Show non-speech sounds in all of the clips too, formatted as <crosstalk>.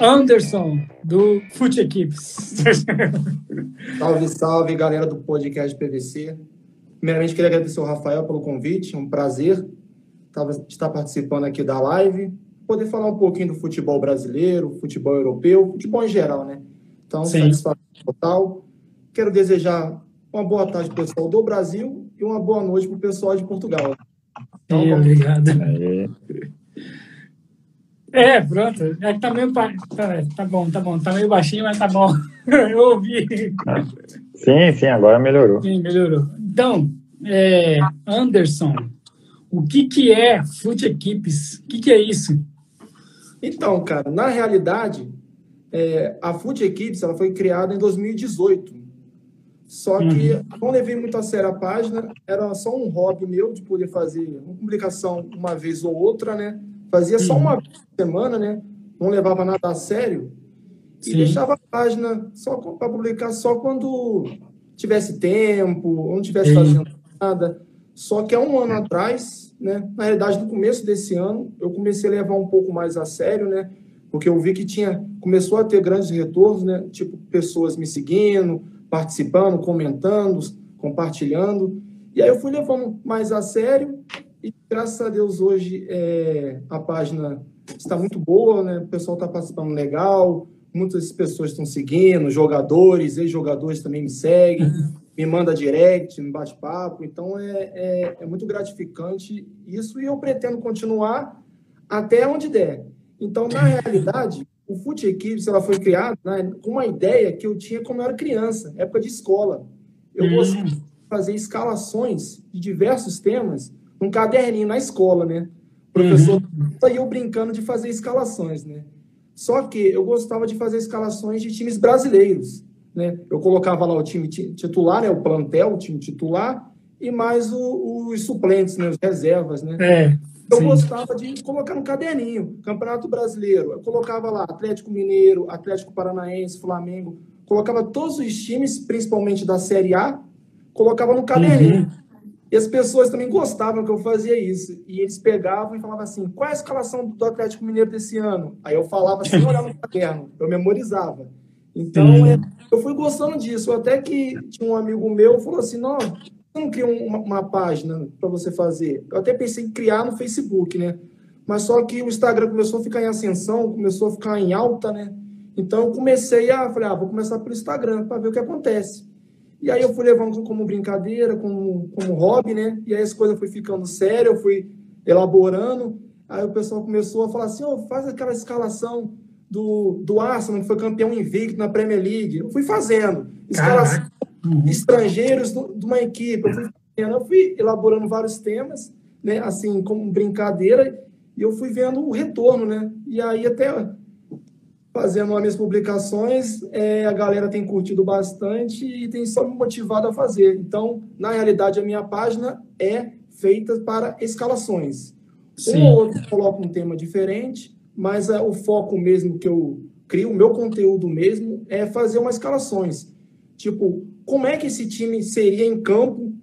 Anderson, do Fute Equipes. <laughs> salve, salve, galera do podcast PVC. Primeiramente, queria agradecer ao Rafael pelo convite, é um prazer estar participando aqui da live, poder falar um pouquinho do futebol brasileiro, futebol europeu, futebol em geral, né? Então, Sim. satisfação total. Quero desejar uma boa tarde para o pessoal do Brasil e uma boa noite para o pessoal de Portugal. Então, e, obrigado. É, pronto. É que tá meio. Tá, tá bom, tá bom. Tá meio baixinho, mas tá bom. <laughs> Eu ouvi. Sim, sim, agora melhorou. Sim, melhorou. Então, é, Anderson, o que, que é Foot Equipes? O que, que é isso? Então, cara, na realidade, é, a Foot Equipes ela foi criada em 2018. Só que uhum. não levei muito a sério a página, era só um hobby meu de poder fazer uma publicação uma vez ou outra, né? Fazia só uma uhum. semana, né? Não levava nada a sério. E Sim. deixava a página só para publicar só quando tivesse tempo, ou não tivesse Sim. fazendo nada. Só que há um ano atrás, né? Na realidade, no começo desse ano, eu comecei a levar um pouco mais a sério, né? Porque eu vi que tinha começou a ter grandes retornos, né? Tipo pessoas me seguindo, participando, comentando, compartilhando. E aí eu fui levando mais a sério e graças a Deus hoje é, a página está muito boa, né? O pessoal está participando legal, muitas pessoas estão seguindo, jogadores, ex-jogadores também me seguem, uhum. me manda direct, me bate-papo. Então é, é, é, muito gratificante isso e eu pretendo continuar até onde der. Então, na <laughs> realidade, o Fute Equipes ela foi criada né, com uma ideia que eu tinha quando eu era criança, época de escola. Eu uhum. gostava de fazer escalações de diversos temas um caderninho na escola, né? O professor uhum. eu brincando de fazer escalações, né? Só que eu gostava de fazer escalações de times brasileiros, né? Eu colocava lá o time titular, né? O plantel, o time titular, e mais o, os suplentes, né? Os reservas, né? É, eu sim. gostava de colocar no caderninho, Campeonato Brasileiro. Eu colocava lá Atlético Mineiro, Atlético Paranaense, Flamengo. Colocava todos os times, principalmente da Série A, colocava no caderninho. Uhum. E as pessoas também gostavam que eu fazia isso. E eles pegavam e falavam assim: qual é a escalação do Atlético Mineiro desse ano? Aí eu falava sem olhar no caderno, eu memorizava. Então, é, eu fui gostando disso. Até que tinha um amigo meu falou assim: não, você não cria uma, uma página para você fazer? Eu até pensei em criar no Facebook, né? Mas só que o Instagram começou a ficar em ascensão, começou a ficar em alta, né? Então eu comecei a, falei, ah, vou começar pelo Instagram para ver o que acontece. E aí eu fui levando como brincadeira, como, como hobby, né? E aí as coisas foi ficando séria, eu fui elaborando. Aí o pessoal começou a falar assim, oh, faz aquela escalação do, do Arsenal, que foi campeão invicto na Premier League. Eu fui fazendo. Escalação uhum. estrangeiros de uma equipe. Eu fui, fazendo, eu fui elaborando vários temas, né? Assim, como brincadeira. E eu fui vendo o retorno, né? E aí até fazendo as minhas publicações, é, a galera tem curtido bastante e tem só me motivado a fazer. Então, na realidade, a minha página é feita para escalações. Sim. Um ou outro coloca um tema diferente, mas é, o foco mesmo que eu crio, o meu conteúdo mesmo, é fazer umas escalações. Tipo, como é que esse time seria em campo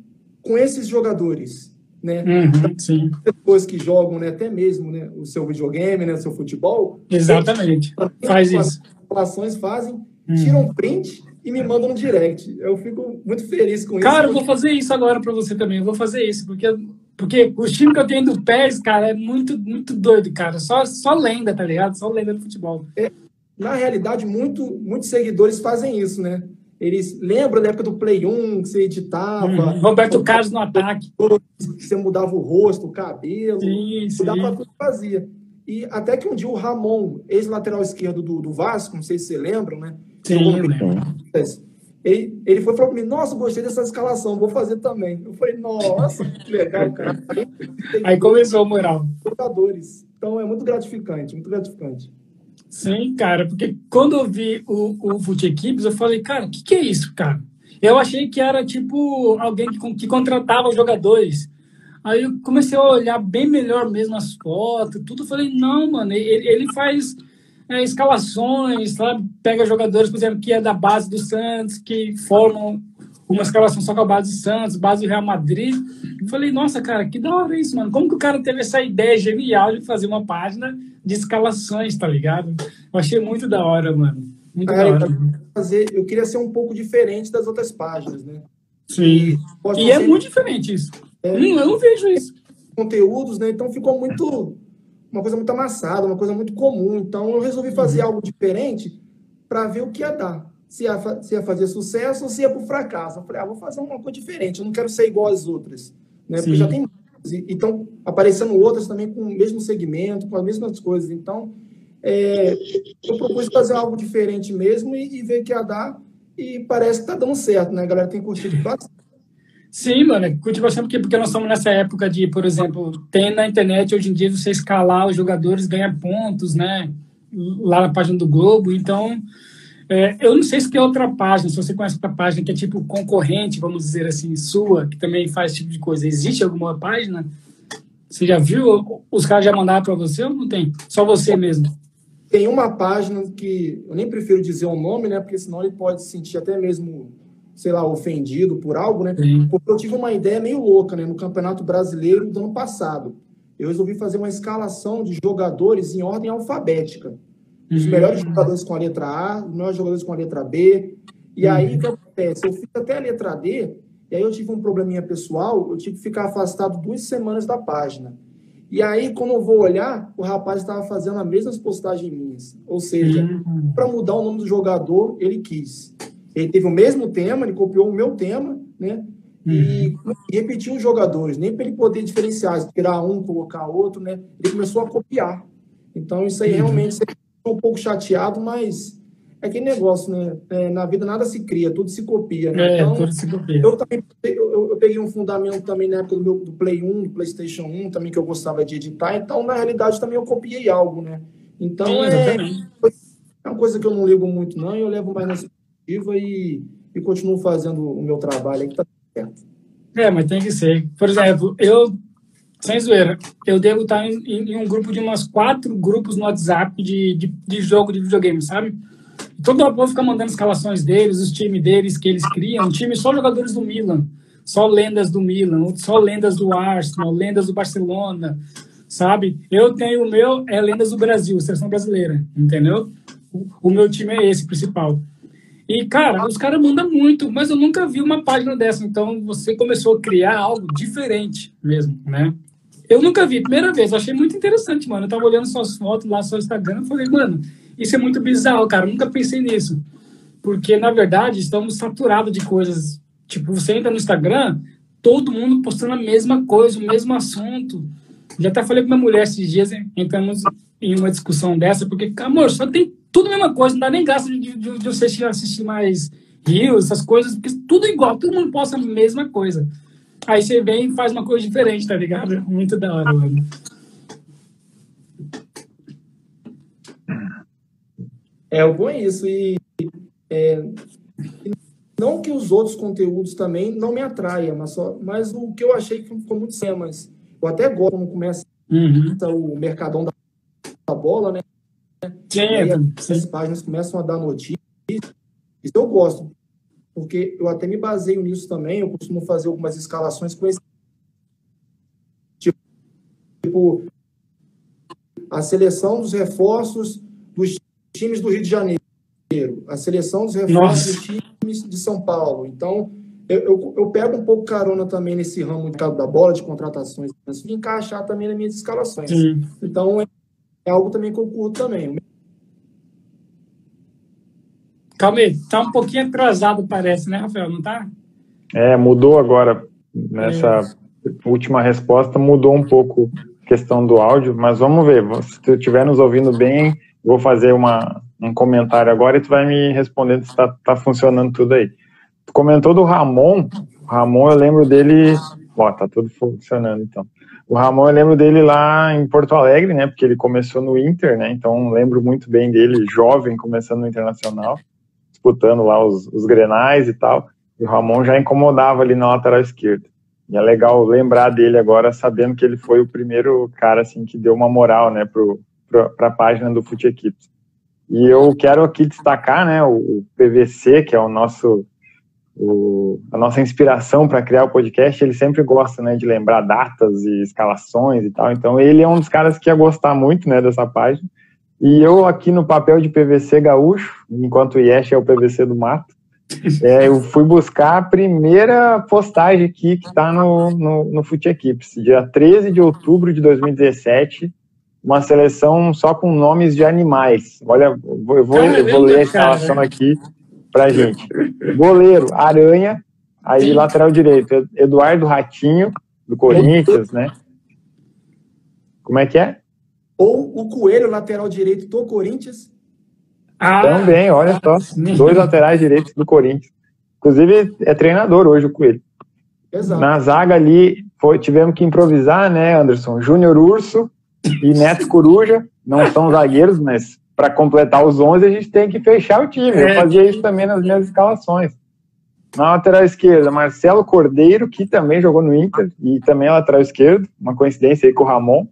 com esses jogadores? Né? Uhum, sim. Pessoas que jogam, né, até mesmo, né, o seu videogame, né, o seu futebol. Exatamente. Faz isso. As fazem, uhum. tiram print e me mandam no direct. Eu fico muito feliz com isso. Cara, eu vou fazer isso agora para você também. Eu vou fazer isso, porque porque o time que eu tenho do PES, cara, é muito, muito doido, cara. Só, só lenda, tá ligado? Só lenda do futebol. É, na realidade, muito, muitos seguidores fazem isso, né? Eles lembram da época do Play 1, que você editava. Hum, Roberto Carlos no ataque. Que você mudava o rosto, o cabelo. Sim, mudava sim. tudo que fazia. E até que um dia o Ramon, ex-lateral esquerdo do, do Vasco, não sei se você lembram, né? Sim, ele, ele foi para mim, nossa, gostei dessa escalação, vou fazer também. Eu falei, nossa, que legal, cara. <laughs> Aí, começou o moral. Jogadores. Então é muito gratificante, muito gratificante. Sim, cara, porque quando eu vi o, o Fute Equipes, eu falei, cara, o que, que é isso, cara? Eu achei que era tipo alguém que, que contratava jogadores. Aí eu comecei a olhar bem melhor mesmo as fotos, tudo. Eu falei, não, mano, ele, ele faz é, escalações, sabe? Pega jogadores, por exemplo, que é da base do Santos, que formam uma escalação só com a base do Santos, base do Real Madrid. Eu falei, nossa, cara, que da hora isso, mano. Como que o cara teve essa ideia genial de fazer uma página de escalações, tá ligado? Eu achei muito da hora, mano. Muito da hora. Fazer, eu queria ser um pouco diferente das outras páginas, né? Sim. E, e é muito diferente isso. É, hum, eu não vejo isso. Conteúdos, né? Então ficou muito. Uma coisa muito amassada, uma coisa muito comum. Então eu resolvi fazer uhum. algo diferente para ver o que ia dar. Se ia, se ia fazer sucesso ou se ia para o fracasso. Eu falei, ah, vou fazer uma coisa diferente, eu não quero ser igual às outras. Né? Porque já tem. Então, aparecendo outras também com o mesmo segmento, com as mesmas coisas. Então, é, eu propus fazer algo diferente mesmo e, e ver que ia dar. E parece que está dando certo, né? A galera tem curtido bastante. Sim, mano, curti bastante porque, porque nós estamos nessa época de, por exemplo, tem na internet hoje em dia você escalar os jogadores, ganhar pontos, né? Lá na página do Globo. Então, é, eu não sei se tem outra página, se você conhece outra página que é tipo concorrente, vamos dizer assim, sua, que também faz esse tipo de coisa. Existe alguma página? Você já viu? Os caras já mandaram para você ou não tem? Só você mesmo? Tem uma página que eu nem prefiro dizer o nome, né? Porque senão ele pode se sentir até mesmo, sei lá, ofendido por algo, né? Sim. Porque eu tive uma ideia meio louca, né? No Campeonato Brasileiro do ano passado. Eu resolvi fazer uma escalação de jogadores em ordem alfabética. Os uhum. melhores jogadores com a letra A, os melhores jogadores com a letra B. E aí, uhum. o que acontece? Eu fiz até a letra D, e aí eu tive um probleminha pessoal, eu tive que ficar afastado duas semanas da página. E aí, quando eu vou olhar, o rapaz estava fazendo as mesmas postagens minhas. Ou seja, uhum. para mudar o nome do jogador, ele quis. Ele teve o mesmo tema, ele copiou o meu tema, né? E, uhum. e repetiu os jogadores, nem para ele poder diferenciar, tirar um, colocar outro, né? Ele começou a copiar. Então, isso aí uhum. realmente um pouco chateado, mas é aquele negócio, né? É, na vida nada se cria, tudo se copia. Né? É, então, tudo se copia. Eu também eu, eu, peguei um fundamento também na época do, meu, do Play 1, do PlayStation 1, também que eu gostava de editar, então na realidade também eu copiei algo, né? Então Sim, é, é uma coisa que eu não ligo muito, não, e eu levo mais na perspectiva e, e continuo fazendo o meu trabalho aqui, tá certo. É, mas tem que ser. Por exemplo, eu sem zoeira, eu devo estar em, em, um grupo de umas quatro grupos no WhatsApp de, de, de jogo de videogame, sabe? todo o povo fica mandando escalações deles, os times deles que eles criam, um time só jogadores do Milan, só lendas do Milan, só lendas do Arsenal, lendas do Barcelona, sabe? Eu tenho o meu, é lendas do Brasil, seleção brasileira, entendeu? O, o meu time é esse principal. E, cara, os caras mandam muito, mas eu nunca vi uma página dessa. Então, você começou a criar algo diferente mesmo, né? Eu nunca vi, primeira vez, eu achei muito interessante, mano. Eu tava olhando suas fotos lá, seu Instagram, e falei, mano, isso é muito bizarro, cara. Eu nunca pensei nisso. Porque, na verdade, estamos saturados de coisas. Tipo, você entra no Instagram, todo mundo postando a mesma coisa, o mesmo assunto. Já até falei com minha mulher esses dias, entramos em uma discussão dessa, porque, amor, só tem tudo a mesma coisa, não dá nem gasto de, de, de você assistir mais rios, essas coisas, porque tudo igual, todo mundo posta a mesma coisa. Aí você vem e faz uma coisa diferente, tá ligado? Muito da hora, mano. É, o bom é isso. E é, não que os outros conteúdos também não me atraiam, mas, só, mas o que eu achei que ficou muito sem, mas eu até gosto quando começa uhum. o mercadão da, da bola, né? Sim, aí, as páginas começam a dar notícias. Isso eu gosto porque eu até me baseio nisso também, eu costumo fazer algumas escalações com esse tipo a seleção dos reforços dos times do Rio de Janeiro, a seleção dos reforços Nossa. dos times de São Paulo. Então, eu, eu, eu, pego um pouco carona também nesse ramo de da bola, de contratações, de encaixar também nas minhas escalações. Sim. Então, é, é algo também que eu curto também. Calma aí, tá um pouquinho atrasado, parece, né, Rafael? Não tá? É, mudou agora. Nessa é. última resposta, mudou um pouco a questão do áudio, mas vamos ver. Se tu estiver nos ouvindo bem, vou fazer uma, um comentário agora e tu vai me respondendo se tá, tá funcionando tudo aí. Tu comentou do Ramon. O Ramon, eu lembro dele. Ó, tá tudo funcionando então. O Ramon, eu lembro dele lá em Porto Alegre, né? Porque ele começou no Inter, né? Então lembro muito bem dele, jovem, começando no Internacional disputando lá os, os grenais e tal, e o Ramon já incomodava ali na lateral esquerda. E é legal lembrar dele agora, sabendo que ele foi o primeiro cara assim que deu uma moral, né, para a página do Fute. E eu quero aqui destacar, né, o, o PVC, que é o nosso o, a nossa inspiração para criar o podcast, ele sempre gosta, né, de lembrar datas e escalações e tal. Então, ele é um dos caras que ia gostar muito, né, dessa página. E eu aqui no papel de PVC gaúcho, enquanto o Yesh é o PVC do mato, é, eu fui buscar a primeira postagem aqui que está no, no, no Fute Equipes, dia 13 de outubro de 2017, uma seleção só com nomes de animais. Olha, eu vou, eu vou, eu vou ler a escalação aqui pra gente. Goleiro, Aranha. Aí, Sim. lateral direito, Eduardo Ratinho, do Corinthians, né? Como é que é? Ou o Coelho, lateral direito do Corinthians. Ah, Também, olha só. Dois laterais direitos do Corinthians. Inclusive, é treinador hoje o Coelho. Exato. Na zaga ali, foi, tivemos que improvisar, né, Anderson? Júnior Urso e Neto Coruja. Não são zagueiros, mas para completar os 11 a gente tem que fechar o time. Eu é. fazia isso também nas minhas escalações. Na lateral esquerda, Marcelo Cordeiro, que também jogou no Inter e também é lateral esquerdo, uma coincidência aí com o Ramon.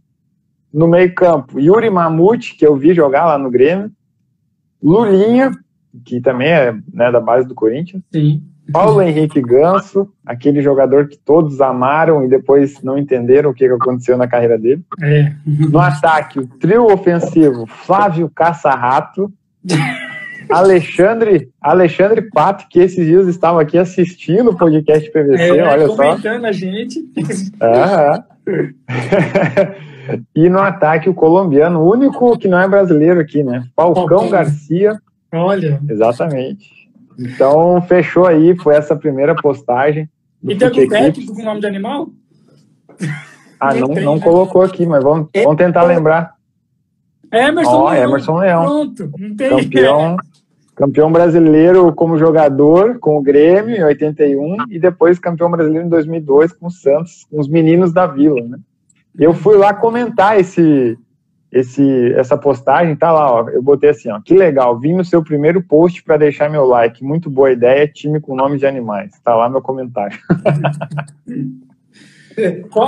No meio-campo, Yuri Mamute, que eu vi jogar lá no Grêmio. Lulinha, que também é né, da base do Corinthians. Sim. Paulo Henrique Ganso, aquele jogador que todos amaram e depois não entenderam o que aconteceu na carreira dele. É. No ataque, o trio ofensivo, Flávio Caçarrato, Alexandre, Alexandre Pato, que esses dias estava aqui assistindo o podcast PVC, é, olha só. Comentando a gente. <laughs> e no ataque, o colombiano, o único que não é brasileiro aqui, né? Falcão Falcão. Garcia. Olha. Exatamente. Então, fechou aí, foi essa primeira postagem. E tem algum técnico com o nome de animal? Ah, não, não colocou aqui, mas vamos, vamos tentar lembrar. Emerson oh, Leão. Emerson Leão. Pronto, não tem. Campeão, campeão brasileiro como jogador com o Grêmio em 81 e depois campeão brasileiro em 2002 com o Santos, com os meninos da Vila, né? Eu fui lá comentar esse, esse, essa postagem, tá lá, ó, eu botei assim, ó, que legal, vim no seu primeiro post para deixar meu like, muito boa ideia, time com nome de animais, tá lá meu comentário. <laughs>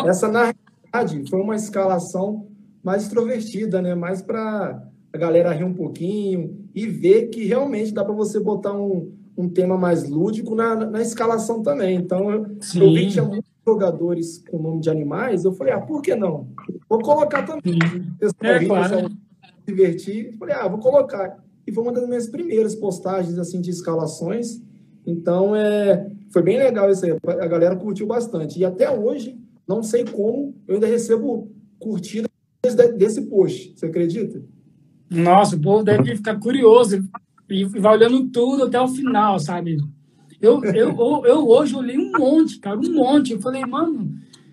essa na realidade foi uma escalação mais extrovertida, né, mais para a galera rir um pouquinho e ver que realmente dá para você botar um, um tema mais lúdico na, na escalação também, então eu, eu vi que tinha muito jogadores com nome de animais, eu falei, ah, por que não? Vou colocar também. É, claro. Divertir. Falei, ah, vou colocar. E foi uma das minhas primeiras postagens assim de escalações. Então, é, foi bem legal isso aí. A galera curtiu bastante. E até hoje, não sei como, eu ainda recebo curtidas desse post. Você acredita? Nossa, o povo deve ficar curioso e vai olhando tudo até o final, sabe? Eu, eu, eu hoje olhei um monte, cara, um monte. Eu falei, mano,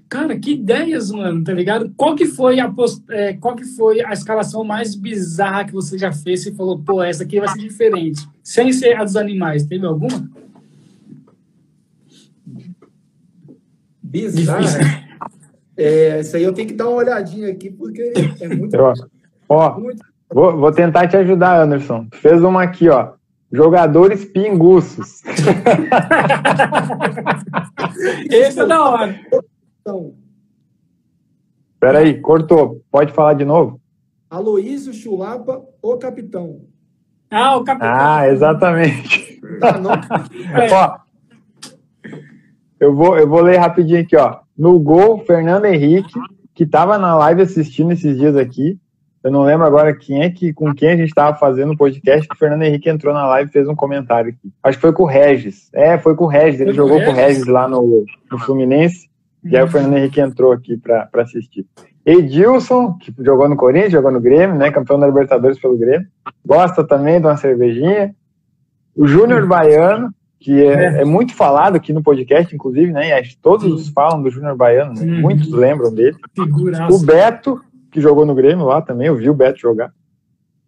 cara, que ideias, mano, tá ligado? Qual que foi a, é, qual que foi a escalação mais bizarra que você já fez e falou, pô, essa aqui vai ser diferente, sem ser a dos animais? Teve alguma? Bizarra? É, isso aí eu tenho que dar uma olhadinha aqui, porque é muito. Ó, muito... Vou, vou tentar te ajudar, Anderson. Tu fez uma aqui, ó. Jogadores pinguços. Esse é da hora. Peraí, cortou. Pode falar de novo? Aloísio Chulapa, o capitão. Ah, o capitão. Ah, exatamente. Ah, não. É. <laughs> Ó, eu, vou, eu vou ler rapidinho aqui, ó. No gol, Fernando Henrique, que estava na live assistindo esses dias aqui, eu não lembro agora quem é que, com quem a gente estava fazendo o podcast, que o Fernando Henrique entrou na live e fez um comentário aqui. Acho que foi com o Regis. É, foi com o Regis. Ele foi jogou com o Regis lá no, no Fluminense. E aí o Fernando Henrique entrou aqui para assistir. Edilson, que jogou no Corinthians, jogou no Grêmio, né? Campeão da Libertadores pelo Grêmio. Gosta também de uma cervejinha. O Júnior Baiano, que é, é, muito falado aqui no podcast, inclusive, né? E acho que todos falam do Júnior Baiano, né? muitos lembram dele. Figuraça. O Beto, que jogou no Grêmio lá também, eu vi o Beto jogar.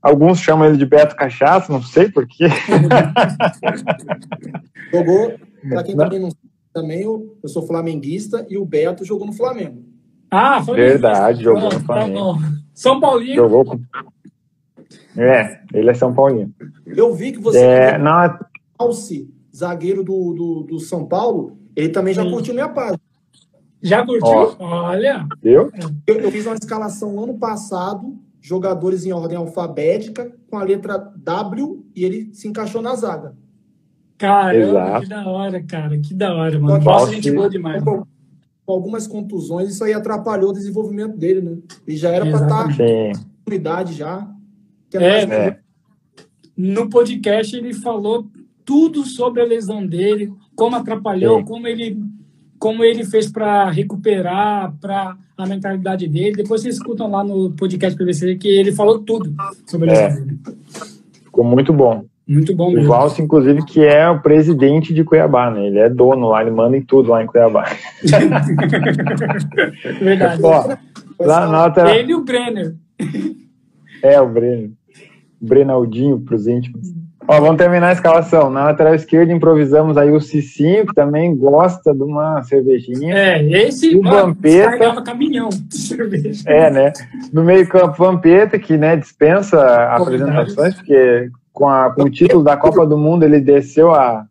Alguns chamam ele de Beto Cachaça, não sei porquê. <laughs> jogou, para quem também não sabe, também eu, eu sou flamenguista e o Beto jogou no Flamengo. Ah, foi Verdade, isso. jogou no tá Flamengo. Tá São Paulinho. Jogou com... É, ele é São Paulino. Eu vi que você. É, não... Alce, zagueiro do, do, do, São Paulo, ele também já Sim. curtiu minha página. Já curtiu? Olha. Eu? eu? Eu fiz uma escalação ano passado, jogadores em ordem alfabética, com a letra W, e ele se encaixou na zaga. Caramba, Exato. que da hora, cara. Que da hora, mano. Nossa, gente boa demais. Com com algumas contusões, isso aí atrapalhou o desenvolvimento dele, né? Ele já era para estar Exatamente. Sim, com idade já. Que É, é. No podcast ele falou tudo sobre a lesão dele, como atrapalhou, Sim. como ele como ele fez para recuperar, para a mentalidade dele. Depois vocês escutam lá no podcast PVC que ele falou tudo sobre É. dele. ficou muito bom. Muito bom O mesmo. Valso, inclusive, que é o presidente de Cuiabá, né? Ele é dono lá, ele manda em tudo lá em Cuiabá. <laughs> Verdade. Ó, lá na lateral. Ele e o Brenner. É, o Breno. Brenaldinho pros íntimos. Ó, vamos terminar a escalação. Na lateral esquerda, improvisamos aí o Cicinho, que também gosta de uma cervejinha. É, esse O mano, Vampeta. caminhão de cerveja. É, né? No meio-campo, Vampeta, que né, dispensa apresentações, porque com, a- com o título da Copa do Mundo ele desceu a,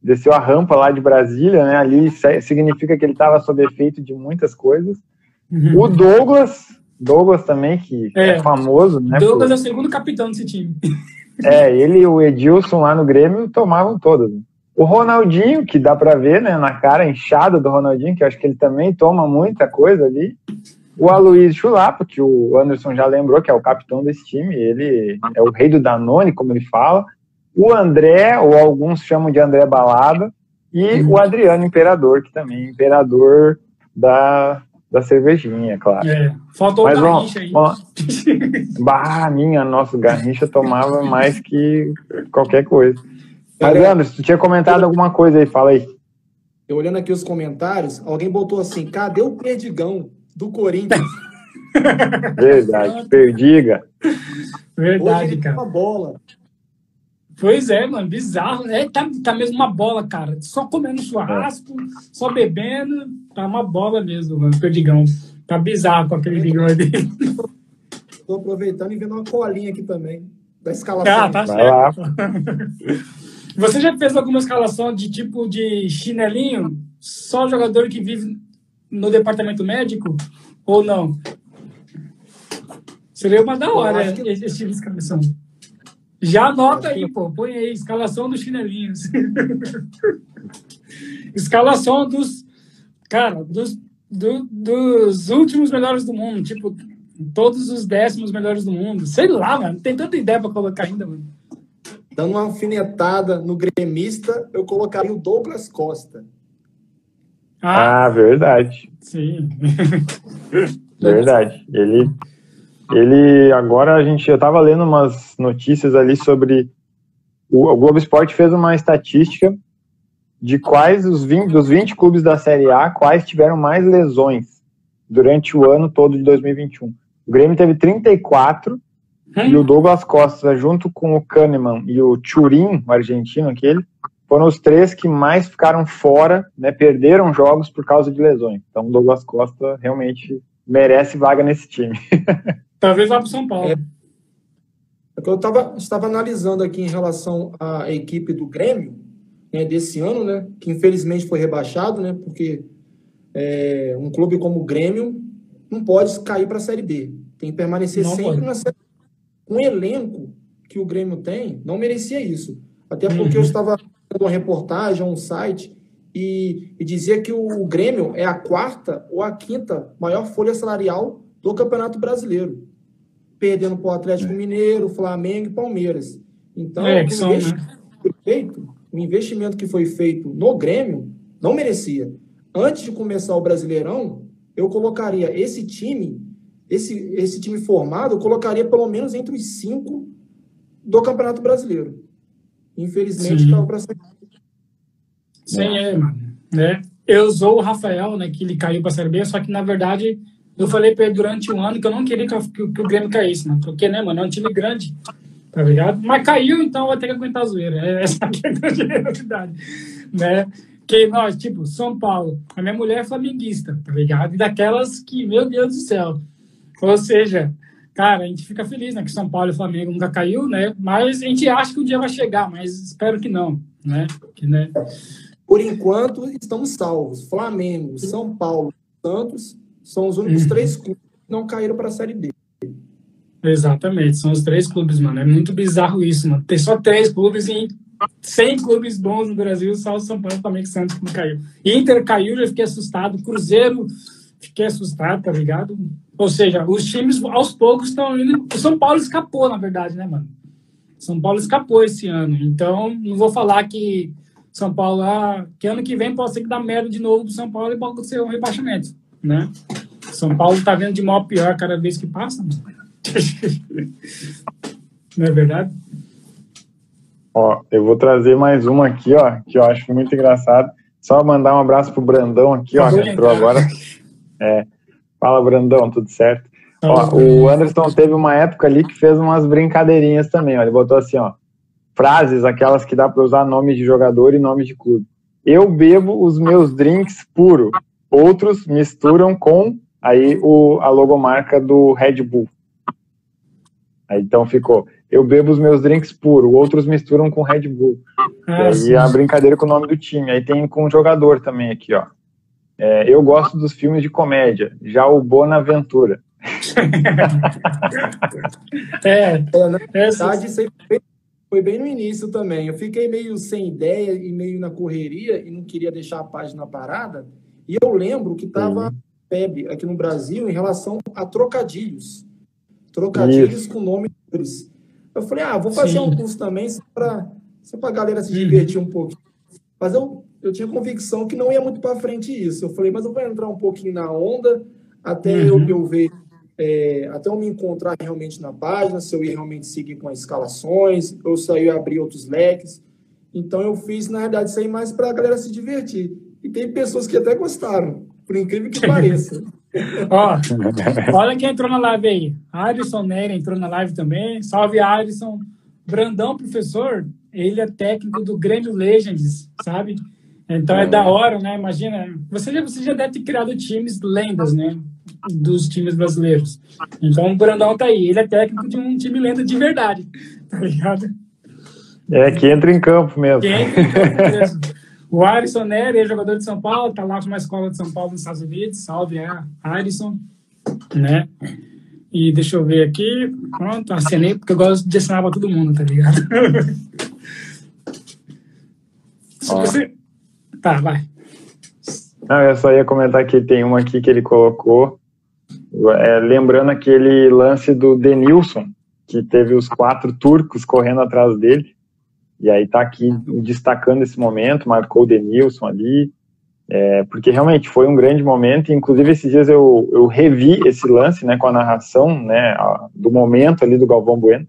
desceu a rampa lá de Brasília, né? Ali significa que ele estava sob efeito de muitas coisas. O Douglas, Douglas também, que é, É. famoso, né? Douglas por- é o segundo capitão desse time. É, ele e o Edilson lá no Grêmio tomavam todas. né? O Ronaldinho, que dá pra ver, né, na cara inchada do Ronaldinho, que eu acho que ele também toma muita coisa ali. O Aloysio Chulapa, que o Anderson já lembrou, que é o capitão desse time, ele é o rei do Danone, como ele fala. O André, ou alguns chamam de André Balada, e o Adriano Imperador, que também é imperador da, da cervejinha, claro. É, faltou Mas o vamos, Garrincha aí. <laughs> Bah, minha, nossa, o Garrincha tomava <laughs> mais que qualquer coisa. Mas, Olha- Anderson, tu tinha comentado alguma coisa aí, fala aí. Eu olhando aqui os comentários, alguém botou assim: cadê o Perdigão do Corinthians? Verdade, <laughs> perdiga. Hoje Verdade, ele tem cara. uma bola. Pois é, mano, bizarro. É, tá, tá mesmo uma bola, cara. Só comendo churrasco, só bebendo. Tá uma bola mesmo, mano, perdigão. Tá bizarro com aquele bigode dele. Estou aproveitando e vendo uma colinha aqui também. Da escalação. Ah, tá certo. <laughs> Você já fez alguma escalação de tipo de chinelinho? Só jogador que vive no departamento médico? Ou não? Seria uma da hora que- esse tipo de escalação. Já anota aí, pô. Põe aí, escalação dos chinelinhos. <laughs> escalação dos. Cara, dos, do- dos últimos melhores do mundo. Tipo, todos os décimos melhores do mundo. Sei lá, mano. Tem tanta ideia pra colocar ainda, mano. Dando uma alfinetada no gremista, eu colocaria o Douglas Costa. Ah, Ah, verdade, sim. <laughs> <laughs> verdade. Ele, ele agora a gente, eu tava lendo umas notícias ali sobre o, o Globo Esporte fez uma estatística de quais os 20, dos 20 clubes da Série A, quais tiveram mais lesões durante o ano todo de 2021. O Grêmio teve 34 E o Douglas Costa, junto com o Kahneman e o Turin, o argentino aquele, foram os três que mais ficaram fora, né, perderam jogos por causa de lesões. Então o Douglas Costa realmente merece vaga nesse time. <laughs> Talvez vá pro São Paulo. É. É que Eu tava, estava analisando aqui em relação à equipe do Grêmio, né, desse ano, né, que infelizmente foi rebaixado, né, porque é, um clube como o Grêmio não pode cair para a Série B. Tem que permanecer Não sempre pode. na Série B. Um elenco que o Grêmio tem não merecia isso. Até porque Uhum. eu estava uma reportagem, um site, e, e dizia que o Grêmio é a quarta ou a quinta maior folha salarial do Campeonato Brasileiro perdendo para o Atlético Mineiro, Flamengo e Palmeiras. Então, É, o, que são, investi- né? foi feito, o investimento que foi feito no Grêmio não merecia. Antes de começar o Brasileirão, eu colocaria esse time, esse, esse time formado, eu colocaria pelo menos entre os cinco do Campeonato Brasileiro. Infelizmente, caiu para Série Sim, é, mano. Né? Eu sou o Rafael, né, que ele caiu pra Série B, só que, na verdade, eu falei pra ele durante um ano que eu não queria que, que o- Grêmio caísse, mano. Porque, né, mano, é um time grande, tá ligado? Mas caiu, então vai ter que aguentar a zoeira. É essa que é a grande <laughs> realidade, né? Que nós, tipo, São Paulo, a minha mulher é flamenguista, tá ligado? E daquelas que, meu Deus do céu. Ou seja, cara, a gente fica feliz, né, que São Paulo e Flamengo nunca caiu, né? Mas a gente acha que um dia vai chegar, mas espero que não, né? Que, né? Por enquanto, estamos salvos. Flamengo, São Paulo, Santos são os únicos Uhum. três clubes que não caíram para a Série B. Exatamente, são os três clubes, mano. É muito bizarro isso, mano. Tem só três clubes em 100 clubes bons no Brasil, só o São Paulo também que Santos não caiu. Inter caiu, já fiquei assustado. Cruzeiro, fiquei assustado, tá ligado? Ou seja, os times aos poucos estão indo. O São Paulo escapou, na verdade, né, mano? São Paulo escapou esse ano. Então, não vou falar que São Paulo, ah, que ano que vem pode ser que dá merda de novo do São Paulo e pode ser um rebaixamento, né? São Paulo tá vendo de mal a pior cada vez que passa. <laughs> não é verdade? Ó, eu vou trazer mais uma aqui, ó, que eu acho muito engraçado. Só mandar um abraço pro Brandão aqui, ó, que entrou agora. É, fala, Brandão, tudo certo? Ó, o Anderson teve uma época ali que fez umas brincadeirinhas também, ó. Ele botou assim, ó, frases, aquelas que dá para usar nome de jogador e nome de clube. Eu bebo os meus drinks puro. Outros misturam com aí o, a logomarca do Red Bull. Aí, então ficou, eu bebo os meus drinks puro, outros misturam com Red Bull. Ah, e a brincadeira com o nome do time. Aí tem com o jogador também aqui, ó. É, eu gosto dos filmes de comédia, já o Bonaventura. <laughs> é, é, na verdade, isso aí foi, foi bem no início também. Eu fiquei meio sem ideia e meio na correria e não queria deixar a página parada. E eu lembro que estava uhum. Aqui no Brasil em relação a trocadilhos. Trocadilhos Isso. com nome deles. Eu falei, ah, vou fazer Sim. um curso também só para a galera se divertir um pouco. Mas eu, eu tinha convicção que não ia muito para frente isso. Eu falei, mas eu vou entrar um pouquinho na onda até uhum. eu, eu ver, é, até eu me encontrar realmente na página, se eu ia realmente seguir com as escalações, eu saí e abrir outros leques. Então eu fiz, na verdade, isso aí mais para a galera se divertir. E tem pessoas que até gostaram por incrível que pareça. <laughs> Ó, olha quem entrou na live aí. Adson Nery entrou na live também. Salve, Adson. Brandão, professor, ele é técnico do Grêmio Legends, sabe? Então é, é da hora, né? Imagina, você já, você já deve ter criado times lendas, né? Dos times brasileiros. Então o Brandão tá aí. Ele é técnico de um time lenda de verdade, tá ligado? É, que entra em campo mesmo. Que entra em campo mesmo. <laughs> O Arisson Nery é jogador de São Paulo, está lá com uma escola de São Paulo nos Estados Unidos. Salve, é, Arisson. Né? E deixa eu ver aqui. Pronto, acenei, porque eu gosto de assinar para todo mundo, tá ligado? <laughs> Se você... Tá, vai. Não, eu só ia comentar que tem uma aqui que ele colocou, é, lembrando aquele lance do Denilson, que teve os quatro turcos correndo atrás dele. E aí está aqui destacando esse momento, marcou o Denilson ali, é, porque realmente foi um grande momento, inclusive esses dias eu, eu revi esse lance, né, com a narração, né, do momento ali do Galvão Bueno,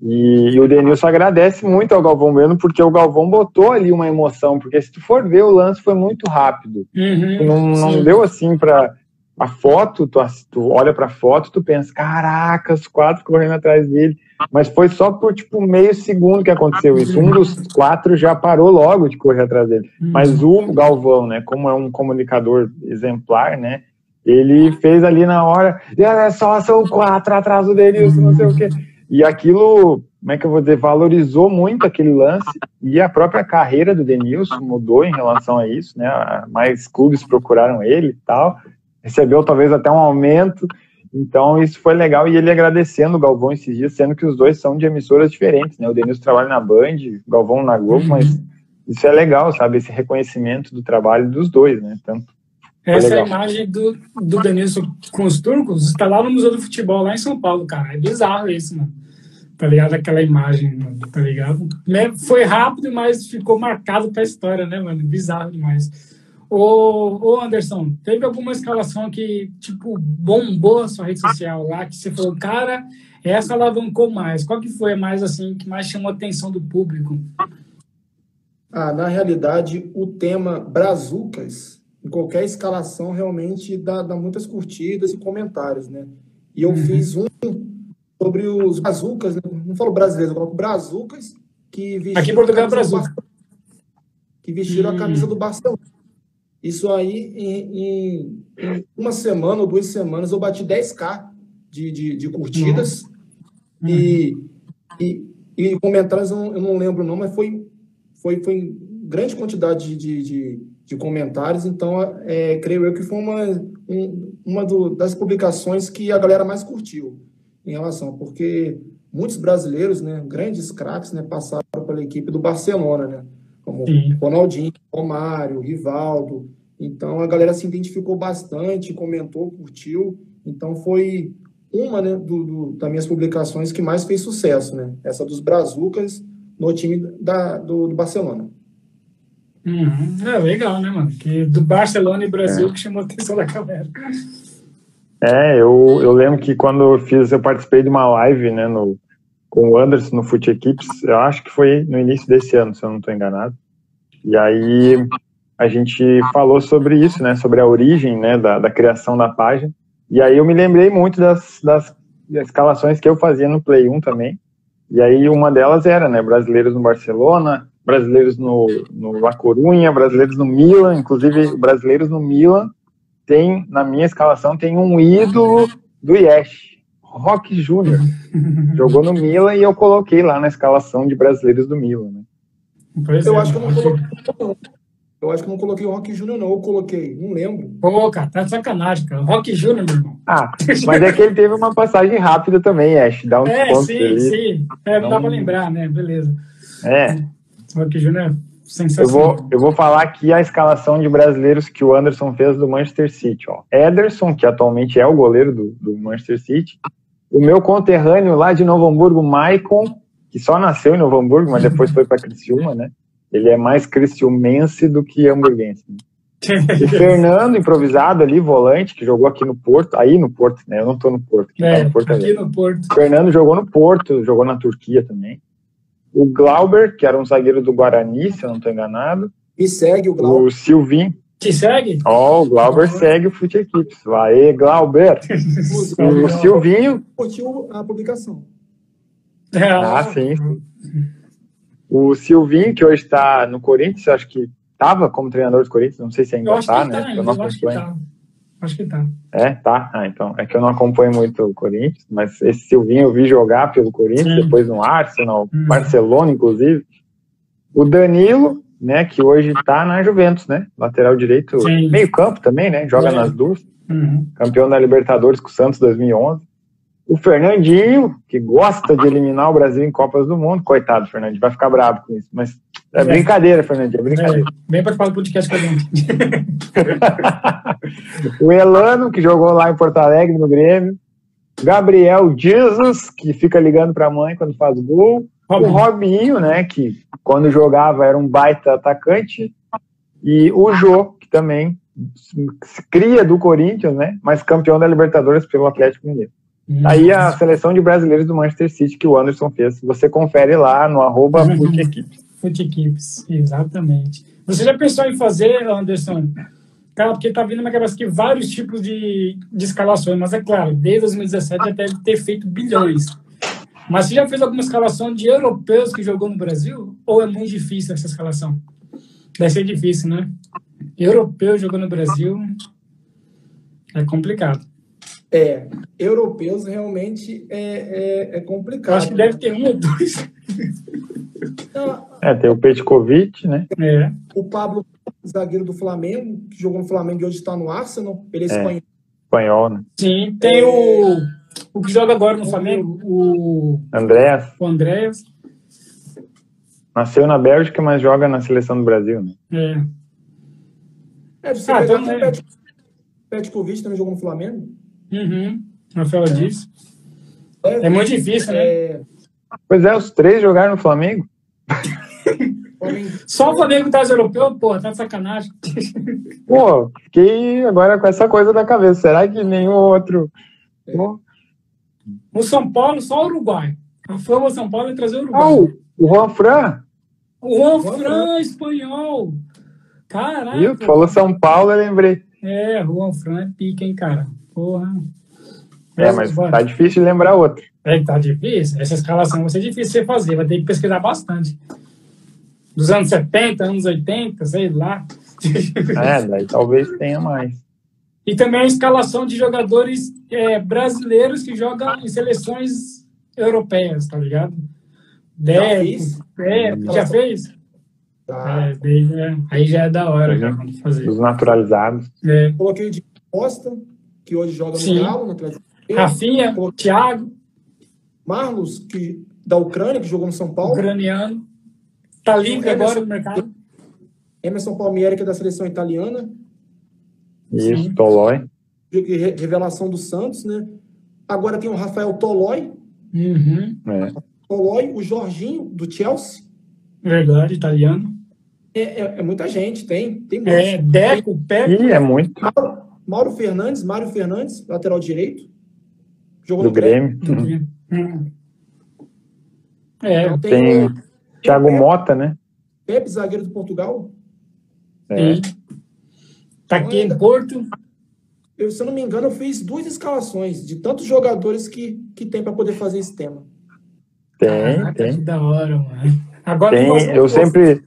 e, e, o Denilson agradece muito ao Galvão Bueno, porque o Galvão botou ali uma emoção, porque se tu for ver, o lance foi muito rápido, uhum, não, não deu assim para a foto, tu, tu olha para a foto, tu pensa, caraca, os quatro correndo atrás dele, mas foi só por, tipo, meio segundo que aconteceu isso. Um dos quatro já parou logo de correr atrás dele. Uhum. Mas o Galvão, né, como é um comunicador exemplar, né, ele fez ali na hora, é só são quatro atrás do Denilson, não sei o quê. E aquilo, como é que eu vou dizer, valorizou muito aquele lance e a própria carreira do Denilson mudou em relação a isso, né? Mais clubes procuraram ele e tal. Recebeu talvez até um aumento então, isso foi legal e ele agradecendo o Galvão esses dias, sendo que os dois são de emissoras diferentes, né? O Denilson trabalha na Band, o Galvão na Globo, uhum. mas isso é legal, sabe? Esse reconhecimento do trabalho dos dois, né? Tanto essa é a imagem do, do Denilson com os turcos está lá no Museu do Futebol, lá em São Paulo, cara. É bizarro isso, mano. Tá ligado? Aquela imagem, tá ligado? Né? Foi rápido, mas ficou marcado pra história, né, mano? Bizarro demais. Ô, ô Anderson, teve alguma escalação que, tipo, bombou a sua rede social lá, que você falou, cara, essa alavancou mais. Qual que foi mais, assim, que mais chamou a atenção do público? Ah, na realidade, o tema Brazucas, em qualquer escalação, realmente dá, dá muitas curtidas e comentários, né? E eu uhum. fiz um sobre os Brazucas, né? não falo brasileiro, eu coloco Brazucas, que vestiram Aqui em Portugal é Brazuca. Que vestiram a camisa do Barcelona. Isso aí, em, em, uma semana ou duas semanas, eu bati 10k de, de, de curtidas uhum. e, e, e, comentários, eu não, eu não, lembro não, mas foi, foi, foi grande quantidade de, de, de comentários, então é, creio eu que foi uma, um, uma do, das publicações que a galera mais curtiu em relação, porque muitos brasileiros, né, grandes craques, né, passaram pela equipe do Barcelona, né? Como Sim. Ronaldinho, Romário, Rivaldo. Então a galera se identificou bastante, comentou, curtiu. Então foi uma né, do, do, das minhas publicações que mais fez sucesso, né? Essa dos Brazucas no time da, do, do Barcelona. Uhum. É legal, né, mano? Que do Barcelona e Brasil é. que chamou a atenção da galera. É, eu, eu lembro que quando eu fiz, eu participei de uma live, né, no, com o Anderson no Fute Equipes, eu acho que foi no início desse ano, se eu não estou enganado. E aí a gente falou sobre isso, né, sobre a origem, né, da, da criação da página. E aí eu me lembrei muito das, das escalações que eu fazia no Play 1 também. E aí uma delas era, né, brasileiros no Barcelona, brasileiros no, no La Corunha, brasileiros no Milan, inclusive brasileiros no Milan, tem, na minha escalação, tem um ídolo do Yesh, Rock Júnior. <laughs> Jogou no Milan e eu coloquei lá na escalação de brasileiros do Milan, né? eu é, acho que eu não coloquei. Eu acho que não coloquei o Rock Júnior, não. Eu coloquei, não lembro. Pô, cara, tá de sacanagem, cara. Rock Júnior, meu irmão. Ah, mas é que ele teve uma passagem rápida também, Ash. Dá um é, sim, ali. sim. É, não dá pra lembrar, né? Beleza. É. Rock Júnior eu vou, eu vou falar aqui a escalação de brasileiros que o Anderson fez do Manchester City. Ó. Ederson, que atualmente é o goleiro do, do Manchester City. O meu conterrâneo lá de Novo Hamburgo, Maicon, que só nasceu em Novo Hamburgo, mas depois foi para Criciúma, né? Ele é mais criciumense do que hamburguense. Né? E <laughs> Fernando, improvisado ali, volante, que jogou aqui no Porto, aí no Porto, né? Eu não tô no Porto. É, tá no Porto aqui no Porto. Fernando jogou no Porto, jogou na Turquia também o Glauber, que era um zagueiro do Guarani, se eu não estou enganado. E segue o Glauber. O Silvinho. Que segue? Ó, oh, o Glauber segue o Fute Equipes. Vai, Glauber. <laughs> o, o Silvinho. Curtiu a publicação. Ah, sim, sim. O Silvinho, que hoje está no Corinthians, acho que estava como treinador do Corinthians, não sei se ainda está, né? Tá, eu não acompanho. Acho que tá. É, tá. Ah, então. É que eu não acompanho muito o Corinthians, mas esse Silvinho eu vi jogar pelo Corinthians, Sim. depois no Arsenal, hum. Barcelona, inclusive. O Danilo, né, que hoje tá na Juventus, né? Lateral direito, Sim. meio campo também, né? Joga nas duas. Uhum. Campeão da Libertadores com o Santos 2011. O Fernandinho, que gosta de eliminar o Brasil em Copas do Mundo. Coitado, Fernandinho, vai ficar bravo com isso. Mas é, é. brincadeira, Fernandinho, é brincadeira. É, bem participar do podcast com a gente. <laughs> o Elano, que jogou lá em Porto Alegre, no Grêmio. Gabriel Jesus, que fica ligando para a mãe quando faz gol. Robinho. O Robinho, né, que quando jogava era um baita atacante. E o Jô, que também se cria do Corinthians, né, mas campeão da Libertadores pelo Atlético Mineiro. Tá aí a seleção de brasileiros do Manchester City que o Anderson fez. Você confere lá no arroba Equipes, exatamente. Você já pensou em fazer, Anderson? Cara, porque tá vindo na cabeça aqui vários tipos de, de escalações, mas é claro, desde 2017 já deve ter feito bilhões. Mas você já fez alguma escalação de europeus que jogou no Brasil? Ou é muito difícil essa escalação? Deve ser difícil, né? Europeu jogou no Brasil é complicado. É, europeus realmente é, é, é complicado. Eu acho que deve ter um ou dois. É, tem o Petkovic, né? É. O Pablo, zagueiro do Flamengo, que jogou no Flamengo e hoje está no Arsenal. Ele é, é espanhol. Espanhol, né? Sim, tem o, o que joga agora no Flamengo, o Andréas. O Andréas. Nasceu na Bélgica, mas joga na seleção do Brasil, né? É. É, você ah, então, é. Petkovic também jogou no Flamengo? Uhum. Rafael é. disse. É, é muito difícil, né? É... Pois é, os três jogaram no Flamengo. <laughs> Só o Flamengo tá europeu, pô, tá de sacanagem. Pô, fiquei agora com essa coisa da cabeça. Será que nenhum outro. É. O São Paulo, só o Uruguai. A fama São Paulo é trazer o Uruguai. Ah, o Juan Fran. O Juan Fran, espanhol. Caraca. Viu? falou São Paulo, eu lembrei. É, Juan Fran é pica, hein, cara. Porra. É, mas tá difícil lembrar outro. É, tá difícil. Essa escalação vai ser difícil de você fazer, vai ter que pesquisar bastante. Dos anos 70, anos 80, sei lá. É, daí talvez tenha mais. E também a escalação de jogadores é, brasileiros que jogam em seleções europeias, tá ligado? Deve, é, já fez? Ah. É, é, aí já é da hora já, fazer. Os naturalizados. É. Coloquei de Costa, que hoje joga no Sim. Galo, no Atlético. Rafinha, Thiago. Marlos, que da Ucrânia, que jogou no São Paulo. Ucraniano. Tá livre agora no mercado. Emerson Palmieri, que é da seleção italiana. Isso. Tolói. Revelação do Santos, né? Agora tem o Rafael Tolói. Uhum. É. Tolói, o Jorginho, do Chelsea. Verdade, italiano. É, é, é muita gente, tem. tem é, Deco, Pepe. Ih, é muito. Mauro, Mauro, Fernandes, Mário Fernandes, lateral direito. Jogou do no Grêmio. Grêmio. Uhum. É, então, tem, tem Thiago Pepe, Mota, né? Pepe, zagueiro do Portugal. É. Tá aqui em Porto. Eu, se eu não me engano, eu fiz duas escalações de tantos jogadores que, que tem para poder fazer esse tema. Tem, ah, tem. Que da hora, mano. Agora tem, eu sempre.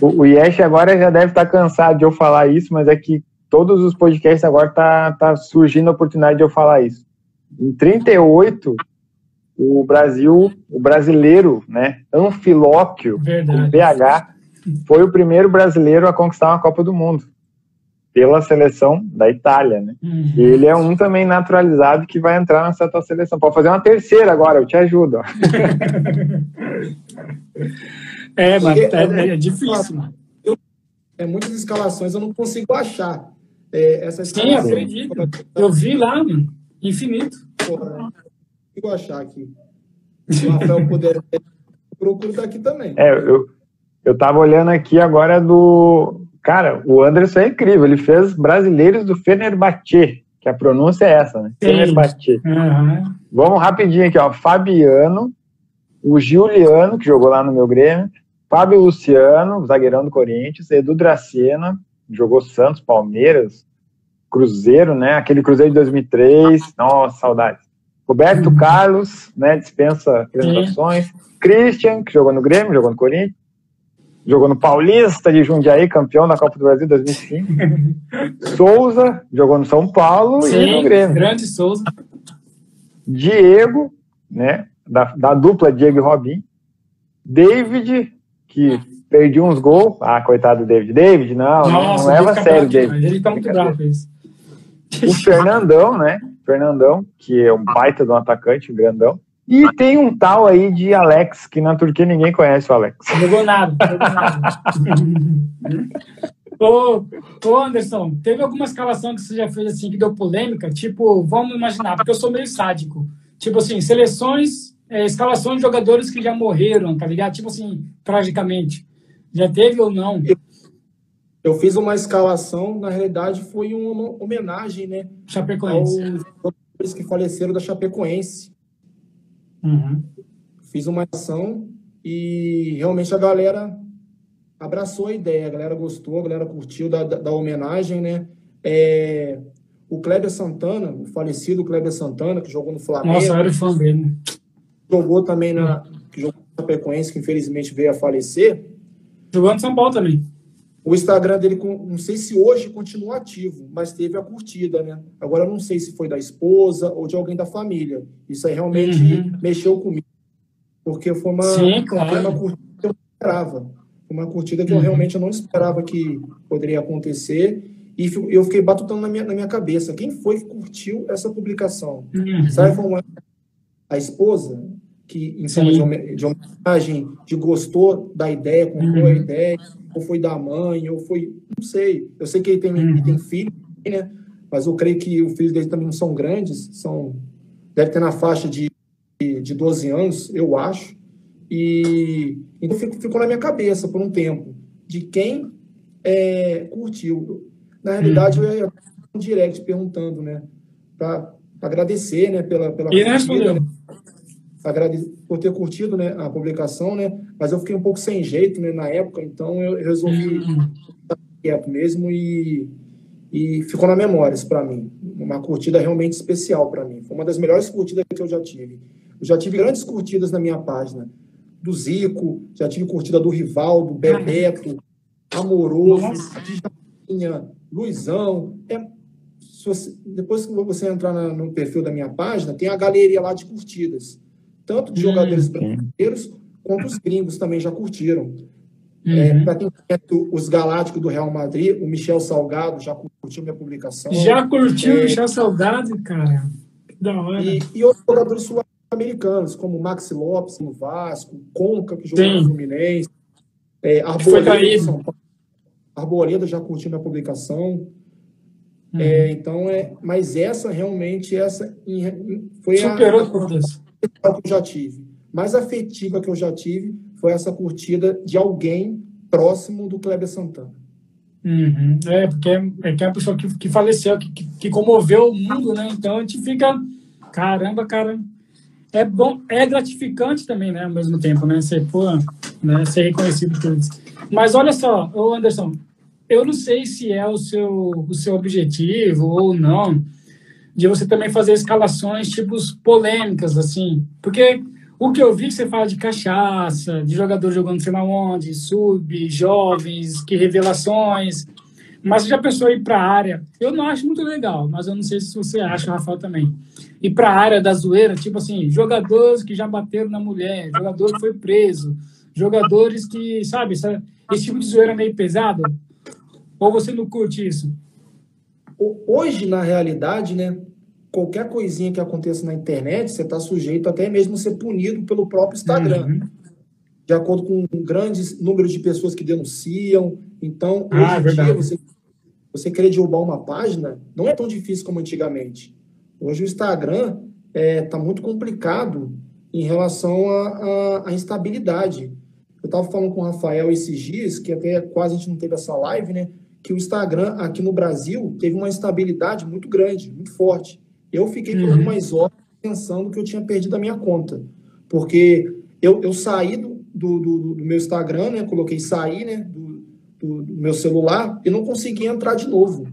O, o Yesh agora já deve estar cansado de eu falar isso, mas é que todos os podcasts agora tá, tá surgindo a oportunidade de eu falar isso. Em 38, o Brasil, o brasileiro, né, Anfilóquio. BH, foi o primeiro brasileiro a conquistar uma Copa do Mundo pela seleção da Itália, né? Uhum. E ele é um também naturalizado que vai entrar nessa tua seleção. Pode fazer uma terceira agora, eu te ajudo. <laughs> é, mas é, é, difícil, mano. É muitas escalações eu não consigo achar. É, essa Sim, acredito. Eu vi lá, mano. Infinito. Porra, não consigo achar aqui. Se o Rafael puder, procuro daqui também. É, eu, eu tava olhando aqui agora do Cara, o Anderson é incrível. Ele fez brasileiros do Fenerbahçe, que a pronúncia é essa, né? Sim. Fenerbahçe. Uhum. Vamos rapidinho aqui, ó. Fabiano, o Giuliano, que jogou lá no meu Grêmio, Fábio Luciano, zagueirão do Corinthians, Edu Dracena, jogou Santos, Palmeiras, Cruzeiro, né? Aquele Cruzeiro de 2003. Nossa, saudades. Roberto uhum. Carlos, né? Dispensa apresentações. Christian, que jogou no Grêmio, jogou no Corinthians jogou no Paulista de Jundiaí, campeão da Copa do Brasil 2005. <laughs> Souza, jogou no São Paulo Sim, e no Grêmio. grande Souza. Diego, né, da, da dupla Diego e Robin. David, que perdi uns gols. Ah, coitado do David. David, não, Nossa, não leva a sério, David. Ele tá muito bravo isso. O Fernandão, né? Fernandão, que é um baita de um atacante, um grandão. E tem um tal aí de Alex, que na Turquia ninguém conhece o Alex. Não jogou nada, não jogou nada. <laughs> ô, ô, Anderson, teve alguma escalação que você já fez assim que deu polêmica? Tipo, vamos imaginar, porque eu sou meio sádico. Tipo assim, seleções, é, escalações de jogadores que já morreram, tá ligado? Tipo assim, tragicamente. Já teve ou não? Eu, eu fiz uma escalação, na realidade foi uma homenagem, né? Chapecoense. Aos jogadores que faleceram da Chapecoense. Uhum. Fiz uma ação e realmente a galera abraçou a ideia, a galera gostou, a galera curtiu da, da, da homenagem, né? É, o Kleber Santana, o falecido Kleber Santana, que jogou no Flamengo. Nossa, eu era fã dele. Jogou também na. Que jogou na Chapecoense, que infelizmente veio a falecer. Jogou no São Paulo também. O Instagram dele, não sei se hoje continua ativo, mas teve a curtida, né? Agora eu não sei se foi da esposa ou de alguém da família. Isso aí realmente uhum. mexeu comigo. Porque foi uma, Sim, claro. foi uma curtida que eu não esperava. Foi uma curtida que uhum. eu realmente não esperava que poderia acontecer. E eu fiquei batutando na minha, na minha cabeça. Quem foi que curtiu essa publicação? Uhum. Sabe como é? A esposa, que em forma de homenagem, de gostou da ideia, comprou a uhum. ideia ou foi da mãe, ou foi. Não sei. Eu sei que ele tem, uhum. ele tem filho, né? Mas eu creio que os filhos dele também não são grandes, são. Deve ter na faixa de, de 12 anos, eu acho. E então ficou na minha cabeça por um tempo de quem é, curtiu. Na realidade, uhum. eu ia um direct perguntando, né? Para agradecer, né? Pela, pela e respondeu. Né? Agradecer por ter curtido né, a publicação, né? Mas eu fiquei um pouco sem jeito né, na época, então eu resolvi uhum. estar quieto mesmo e, e ficou na memória isso para mim. Uma curtida realmente especial para mim. Foi uma das melhores curtidas que eu já tive. Eu já tive grandes curtidas na minha página. Do Zico, já tive curtida do Rivaldo, Bebeto, Amoroso, Djaminha, Luizão. É, você, depois que você entrar na, no perfil da minha página, tem a galeria lá de curtidas tanto de jogadores brasileiros quanto os gringos também já curtiram. Uhum. É, Para quem os Galácticos do Real Madrid, o Michel Salgado já curtiu minha publicação. Já curtiu o é, Michel Salgado, cara? Que da hora. E, e outros jogadores sul-americanos, como Maxi Lopes no Vasco, Conca, que jogou no Fluminense. É, Arboleda, Arboleda já curtiu minha publicação. Uhum. É, então, é, mas essa realmente, essa foi Superou a, a. que eu já tive. Mais afetiva que eu já tive foi essa curtida de alguém próximo do Kleber Santana. Uhum. É, porque é, é, que é uma pessoa que, que faleceu, que, que, comoveu o mundo, né? Então a gente fica, caramba, cara. É bom, é gratificante também, né? Ao mesmo tempo, né? Ser, pô, né? Ser reconhecido por isso. Mas olha só, Anderson, eu não sei se é o seu, o seu objetivo ou não, de você também fazer escalações tipos polêmicas, assim, porque o que eu vi que você fala de cachaça, de jogador jogando sei lá onde, sub, jovens, que revelações, mas você já pensou em ir para a área? Eu não acho muito legal, mas eu não sei se você acha, Rafael, também. Ir para a área da zoeira, tipo assim, jogadores que já bateram na mulher, jogador que foi preso, jogadores que, sabe, esse tipo de zoeira meio pesado, ou você não curte isso? Hoje, na realidade, né, qualquer coisinha que aconteça na internet, você está sujeito até mesmo a ser punido pelo próprio Instagram. Uhum. De acordo com grandes números de pessoas que denunciam. Então, ah, hoje em dia, você, você querer derrubar uma página não é tão difícil como antigamente. Hoje o Instagram está é, tá muito complicado em relação à instabilidade. Eu estava falando com o Rafael esses dias, que até quase a gente não teve essa live, né? Que o Instagram aqui no Brasil teve uma instabilidade muito grande, muito forte. Eu fiquei por uhum. algumas horas pensando que eu tinha perdido a minha conta, porque eu, eu saí do, do, do, do meu Instagram, né, coloquei sair né, do, do, do, meu celular e não consegui entrar de novo.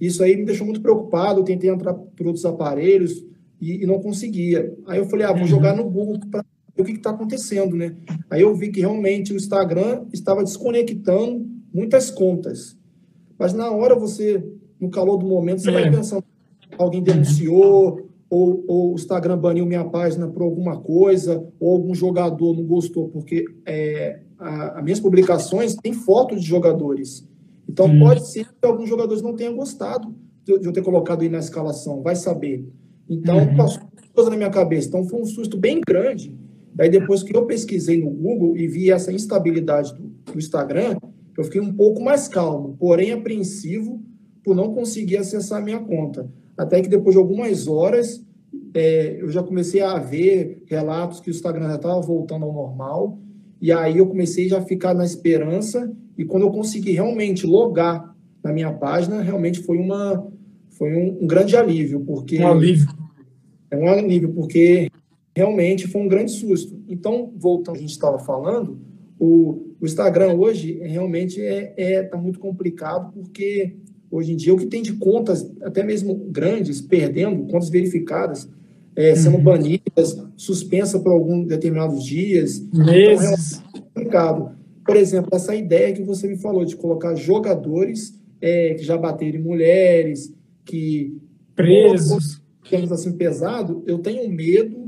Isso aí me deixou muito preocupado, eu tentei entrar por outros aparelhos e, e não conseguia. Aí eu falei, ah, vou uhum. jogar no Google para ver o que está acontecendo, né? Aí eu vi que realmente o Instagram estava desconectando muitas contas. Mas na hora você, no calor do momento, você é. vai pensando, alguém denunciou, ou, ou, o Instagram baniu minha página por alguma coisa, ou algum jogador não gostou, porque é, as minhas publicações têm fotos de jogadores. Então hum. pode ser que alguns jogadores não tenham gostado de, de, eu ter colocado aí na escalação, vai saber. Então uhum. passou coisa na minha cabeça. Então foi um susto bem grande. Daí depois que eu pesquisei no Google e vi essa instabilidade do, do Instagram, eu fiquei um pouco mais calmo, porém apreensivo por não conseguir acessar a minha conta. Até que depois de algumas horas, é, eu já comecei a ver relatos que o Instagram já estava voltando ao normal, e aí eu comecei já a ficar na esperança, e quando eu consegui realmente logar na minha página, realmente foi, uma, foi um, um grande alívio, porque... Um alívio. É um alívio, porque realmente foi um grande susto. Então, voltando ao que a gente estava falando, o, o Instagram hoje realmente é, é tá muito complicado porque hoje em dia o que tem de contas até mesmo grandes perdendo contas verificadas é, sendo uhum. banidas suspensa por alguns determinados dias meses. então, é complicado. Por exemplo essa ideia que você me falou de colocar jogadores é, que já bateram em mulheres que presos. temos assim pesado eu tenho medo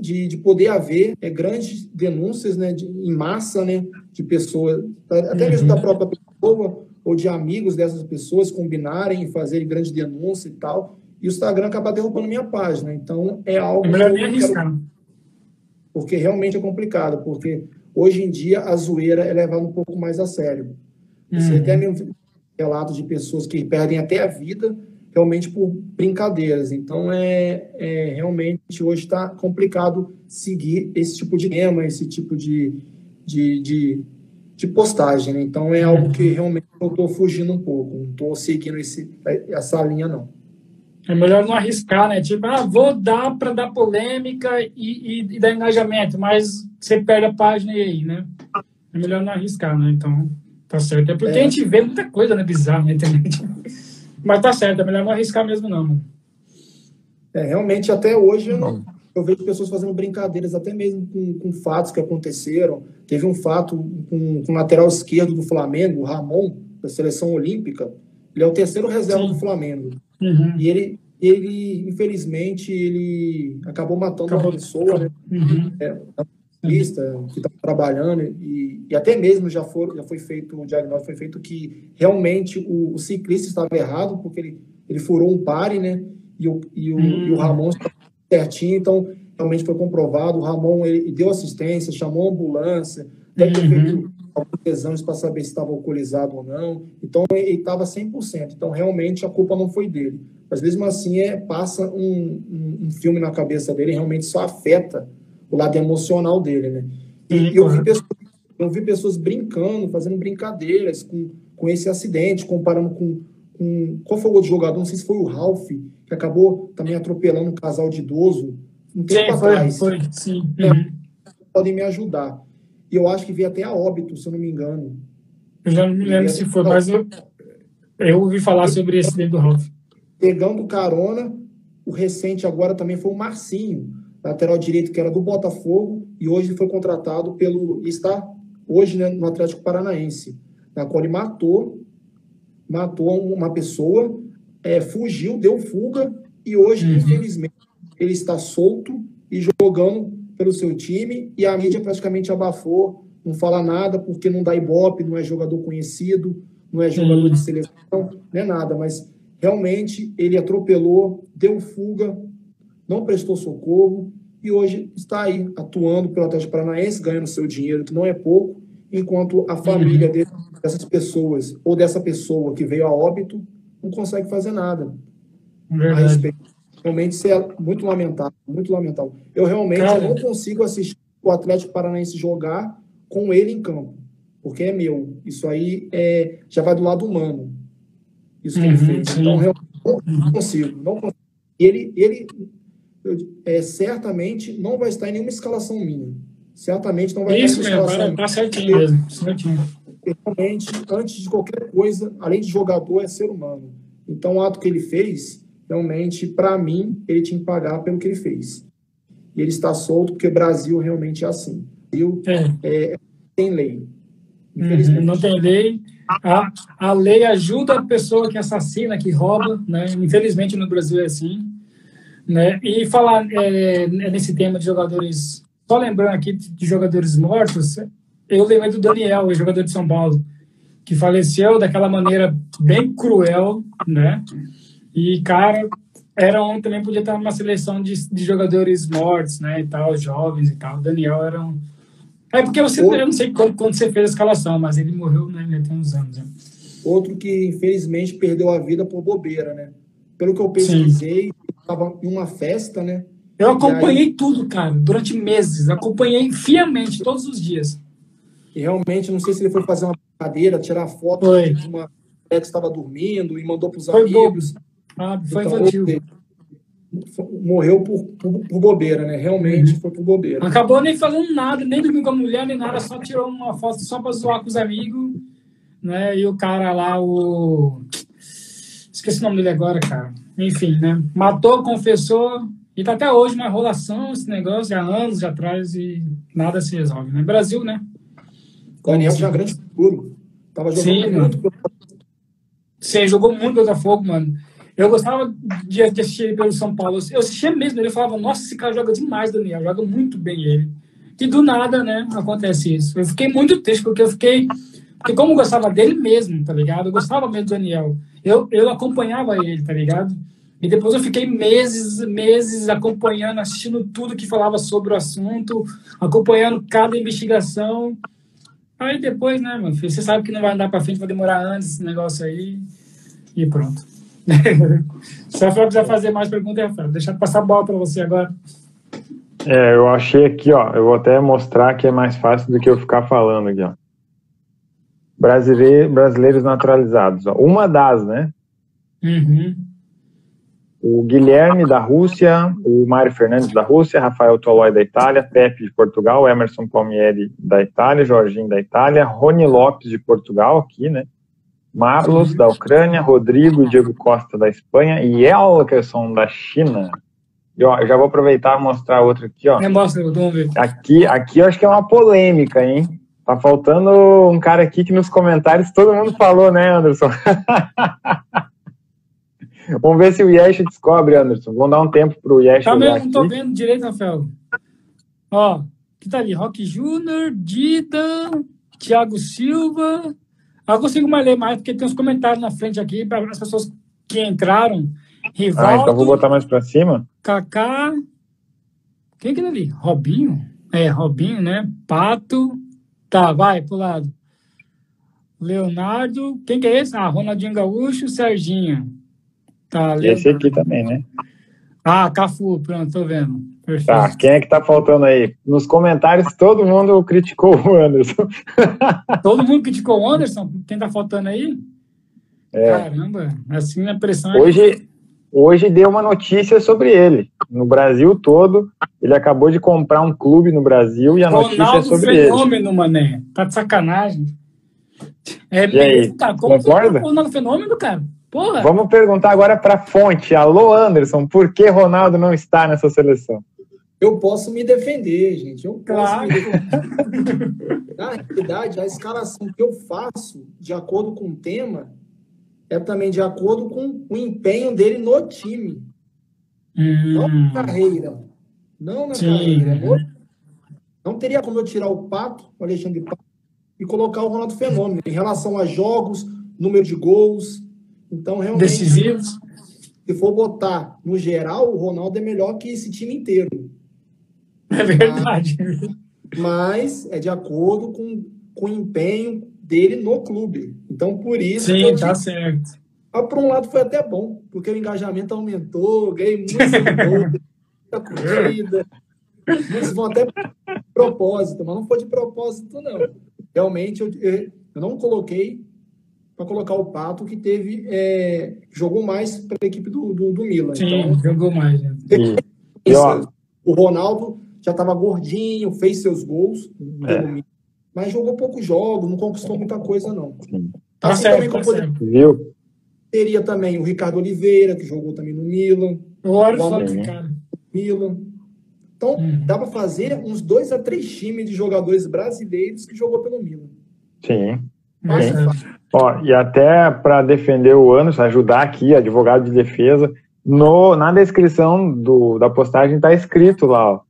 de, de poder haver é, grandes denúncias né, de, em massa né, de pessoas, até uhum. mesmo da própria pessoa ou de amigos dessas pessoas combinarem e fazerem grandes denúncias e tal, e o Instagram acabar derrubando minha página. Então, é algo... É melhor nem arriscar. Porque realmente é complicado, porque hoje em dia a zoeira é levada um pouco mais a sério. Você uhum. até mesmo relatos de pessoas que perdem até a vida realmente por brincadeiras. Então, é, é realmente hoje está complicado seguir esse tipo de tema, esse tipo de, de, de, de postagem. Né? Então, é algo que realmente eu estou fugindo um pouco, não estou seguindo esse, essa linha, não. É melhor não arriscar, né? Tipo, ah, vou dar para dar polêmica e, e, e, dar engajamento, mas você perde a página e aí, né? É melhor não arriscar, né? Então, tá certo. É porque é. a gente vê muita coisa, né? Bizarra na internet. Mas tá certo, é melhor não arriscar mesmo, não. É, realmente, até hoje, eu, não, eu vejo pessoas fazendo brincadeiras, até mesmo com, com, fatos que aconteceram. Teve um fato com, com o lateral esquerdo do Flamengo, o Ramon, da seleção olímpica. Ele é o terceiro reserva Sim. do Flamengo. Uhum. E ele, ele, infelizmente, ele acabou matando acabou. uma pessoa, né? Uhum. É, ciclista que está trabalhando e, e, até mesmo já, for, já foi feito o diagnóstico, foi feito que realmente o, o ciclista estava errado, porque ele, ele furou um pare, né? E o, e o, hum. e o Ramon estava certinho, então realmente foi comprovado. O Ramon ele deu assistência, chamou a ambulância, deve ter feito alguns exames para saber se estava alcoolizado ou não. Então, ele estava 100%. Então, realmente, a culpa não foi dele. Mas, mesmo assim, é, passa um, um, um filme na cabeça dele realmente só afeta o lado emocional dele, né? E, e eu, vi pessoas, eu vi pessoas brincando, fazendo brincadeiras com, com esse acidente, comparando com, com... Qual foi o outro jogador? Não sei se foi o Ralph, que acabou também atropelando um casal de idoso um tempo sim, atrás. Foi, foi, sim. É, uhum. Podem me ajudar. E eu acho que veio até a óbito, se eu não me engano. Eu já não me lembro se foi, mas eu, eu ouvi falar sobre esse dentro do Ralph. Pegando carona, o recente agora também foi o Marcinho, lateral direito que era do Botafogo e hoje foi contratado pelo está hoje né, no Atlético Paranaense, na qual ele matou matou uma pessoa, é, fugiu, deu fuga e hoje uhum. infelizmente ele está solto e jogando pelo seu time e a mídia praticamente abafou, não fala nada porque não dá ibope, não é jogador conhecido, não é jogador uhum. de seleção, não é nada, mas realmente ele atropelou, deu fuga, não prestou socorro e hoje está aí atuando pelo Atlético Paranaense, ganhando seu dinheiro, que não é pouco, enquanto a família uhum. dessas pessoas ou dessa pessoa que veio a óbito não consegue fazer nada Verdade. a respeito realmente isso é muito lamentável, muito lamentável. Eu realmente Cara. não consigo assistir o Atlético Paranaense jogar com ele em campo, porque é meu. Isso aí é, já vai do lado humano. Isso que uhum, ele fez. Então, realmente, não consigo, não consigo. Ele, ele é, certamente não vai estar em nenhuma escalação minha. Certamente não vai Isso estar em nenhuma escalação mesmo, tá certinho mesmo, certinho. Realmente, antes de qualquer coisa, além de jogador, é ser humano. Então, o ato que ele fez realmente, para mim, ele tinha que pagar pelo que ele fez. E ele está solto porque o Brasil realmente é assim. Brasil é. É, tem lei. Uhum, não tem lei. A, a lei ajuda a pessoa que assassina, que rouba, né? Infelizmente no Brasil é assim. Né? E falar é, nesse tema de jogadores, só lembrando aqui de jogadores mortos, eu lembrei do Daniel, o jogador de São Paulo, que faleceu daquela maneira bem cruel, né? E, cara, era um, também podia estar numa seleção de, de jogadores mortos, né, e tal, jovens e tal. O Daniel era um... É porque você, Outro... eu não sei quando, quando você fez a escalação, mas ele morreu, né, já tem uns anos. Né? Outro que, infelizmente, perdeu a vida por bobeira, né? Pelo que eu pesquisei, estava em uma festa, né? Eu acompanhei aí... tudo, cara, durante meses. Acompanhei fiamente, todos os dias. E realmente, não sei se ele foi fazer uma brincadeira, tirar foto foi. de uma que estava dormindo e mandou para os amigos. Bobo. Ah, foi então, infantil. Morreu por, por, por, bobeira, né? Realmente uhum. foi por bobeira. Acabou nem fazendo nada, nem dormiu com a mulher, nem nada, só tirou uma foto só para zoar com os amigos, né? E o cara lá, o. Esqueci o nome dele agora, cara. Enfim, né? Matou, confessou, e tá até hoje uma enrolação esse negócio, já anos atrás, e nada se resolve, né? Brasil, né? Daniel tinha grande futuro. Tava jogando Sim, muito. Mano. Você jogou muito Botafogo, mano. Eu gostava de, assistir ele pelo São Paulo. Eu assistia mesmo, ele falava, nossa, esse cara joga demais, Daniel, joga muito bem ele. E do nada, né, acontece isso. Eu fiquei muito triste, porque eu fiquei. Porque como eu gostava dele mesmo, tá ligado? Eu gostava mesmo do Daniel. Eu, eu acompanhava ele, tá ligado? E depois eu fiquei meses, meses acompanhando, assistindo tudo que falava sobre o assunto, acompanhando cada investigação. Aí depois, né, meu filho, você sabe que não vai andar para frente, vai demorar anos esse negócio aí. E pronto. <laughs> Se a Rafael quiser fazer mais perguntas, Rafael, deixa eu passar a bola para você agora. É, eu achei aqui, ó, eu vou até mostrar que é mais fácil do que eu ficar falando aqui, ó. Brasileiro, brasileiros naturalizados. Uma das, né? Uhum. O Guilherme da Rússia, o Mário Fernandes da Rússia, Rafael Tolói da Itália, Pepe de Portugal, Emerson Palmieri da Itália, Jorginho da Itália, Rony Lopes de Portugal aqui, né? Marlos, da Ucrânia, Rodrigo e Diego Costa, da Espanha, e Elkerson, da China. E, ó, já vou aproveitar e mostrar outro aqui, ó. É, mostra, vamos ver. Aqui, aqui eu acho que é uma polêmica, hein? Tá faltando um cara aqui que nos comentários todo mundo falou, né, Anderson? <laughs> Vamos ver se o Yesh descobre, Anderson. Vamos dar um tempo pro Yesh. Tá mesmo, não tô vendo direito, Rafael. Ó, que tá ali? Rock Júnior, Dida, Thiago Silva, eu consigo mais ler mais, porque tem uns comentários na frente aqui para as pessoas que entraram. Rivaldo, ah, então vou botar mais para cima. Kaká. Quem é aquele ali? Robinho? É, Robinho, né? Pato. Tá, vai pro lado. Leonardo. Quem que é esse? Ah, Ronaldinho Gaúcho, Serginho. Tá, Esse aqui também, né? Ah, Cafu, pronto, tô vendo. Perfeito. Tá, quem é que tá faltando aí? Nos comentários, todo mundo criticou o Anderson. <laughs> todo mundo criticou o Anderson? Quem tá faltando aí? É. Caramba, assim a pressão é... Hoje, hoje deu uma notícia sobre ele. No Brasil todo, ele acabou de comprar um clube no Brasil e a Ronaldo notícia é sobre fenômeno, ele. fenômeno, mané. Tá de sacanagem. É e aí, cara, como concorda? Ronaldo fenômeno, cara? Porra. Vamos perguntar agora para a fonte. Alô, Anderson, por que Ronaldo não está nessa seleção? Eu posso me defender, gente. Eu posso claro. me defender. Na realidade, a escalação que eu faço, de acordo com o tema, é também de acordo com o empenho dele no time. Hum. Não na carreira. Não na Sim. carreira. Não teria como eu tirar o Pato, o Alexandre Pato, e colocar o Ronaldo Fenômeno em relação a jogos, número de gols, então, realmente, decisivos. Se for botar no geral, o Ronaldo é melhor que esse time inteiro. É verdade. Mas, é de acordo com, com o empenho dele no clube. Então, por isso. Sim, tá certo. Ah, por um lado, foi até bom, porque o engajamento aumentou, ganhei muito seguidor, <laughs> muita curtida. Muitos vão até propósito, mas não foi de propósito, não. Realmente, eu, eu não coloquei para colocar o Pato, que teve é, jogou mais para a equipe do, do, do, Milan. Sim, então, jogou mais. Né? o Ronaldo já estava gordinho, fez seus gols, é. Mas jogou poucos jogos, não conquistou muita coisa, não. Tá assim certo, tá poder... Viu? Teria também o Ricardo Oliveira, que jogou também no Milan. Olha só cara. Milan. Então, hum. dá para fazer uns dois a três times de jogadores brasileiros que jogou pelo Milan. Sim. Sim. Ó, e até para defender o Anderson, ajudar aqui, advogado de defesa, no, na descrição do, da postagem está escrito lá ó,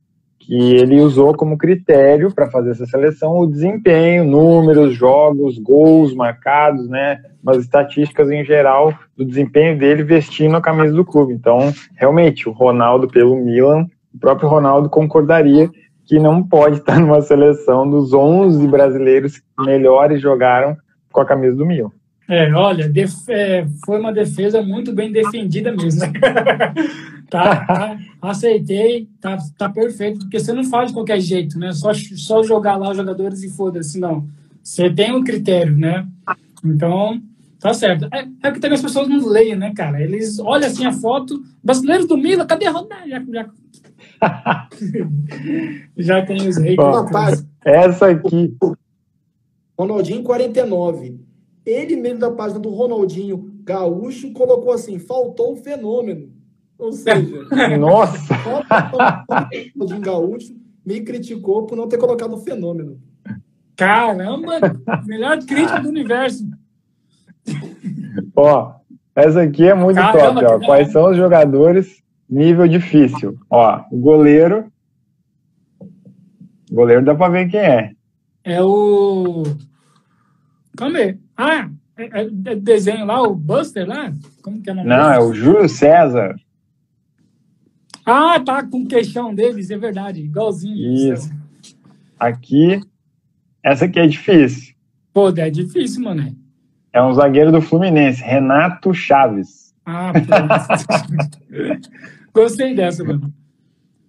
que ele usou como critério para fazer essa seleção o desempenho, números, jogos, gols marcados, né, umas estatísticas em geral do desempenho dele vestindo a camisa do clube. Então, realmente, o Ronaldo pelo Milan, o próprio Ronaldo concordaria que não pode estar <laughs> numa seleção dos 11 brasileiros que melhores jogaram com a camisa do Milan. É, olha, é, foi uma defesa muito bem defendida mesmo. <laughs> Tá, tá, aceitei, tá, tá perfeito, porque você não faz de qualquer jeito, né? Só, só jogar lá os jogadores e foda-se, não. Você tem um critério, né? Então, tá certo. É, é que também as pessoas não leem, né, cara? Eles olham assim a foto, brasileiros do Milan, cadê a Ronaldo? Já, já... <laughs> já tem os reis. Essa aqui, Ronaldinho 49. Ele mesmo da página do Ronaldinho Gaúcho colocou assim: faltou o fenômeno. Ou seja, <laughs> nossa! <laughs> O Gaúcho me criticou por não ter colocado o fenômeno. Caramba! Melhor crítica do universo. Ó, essa aqui é muito Caramba, top. Ó. Quais são os jogadores nível difícil? Ó, o goleiro. O goleiro dá pra ver quem é. É o. Calma aí. Ah, é, é, é desenho lá, o Buster lá? Como que é o nome Não, é o Júlio César. Ah, tá com o queixão deles, é verdade. Igualzinho. Isso. Aqui, essa aqui é difícil. Pô, é difícil, mano. É um zagueiro do Fluminense, Renato Chaves. Ah, pronto. <laughs> Gostei dessa, mano.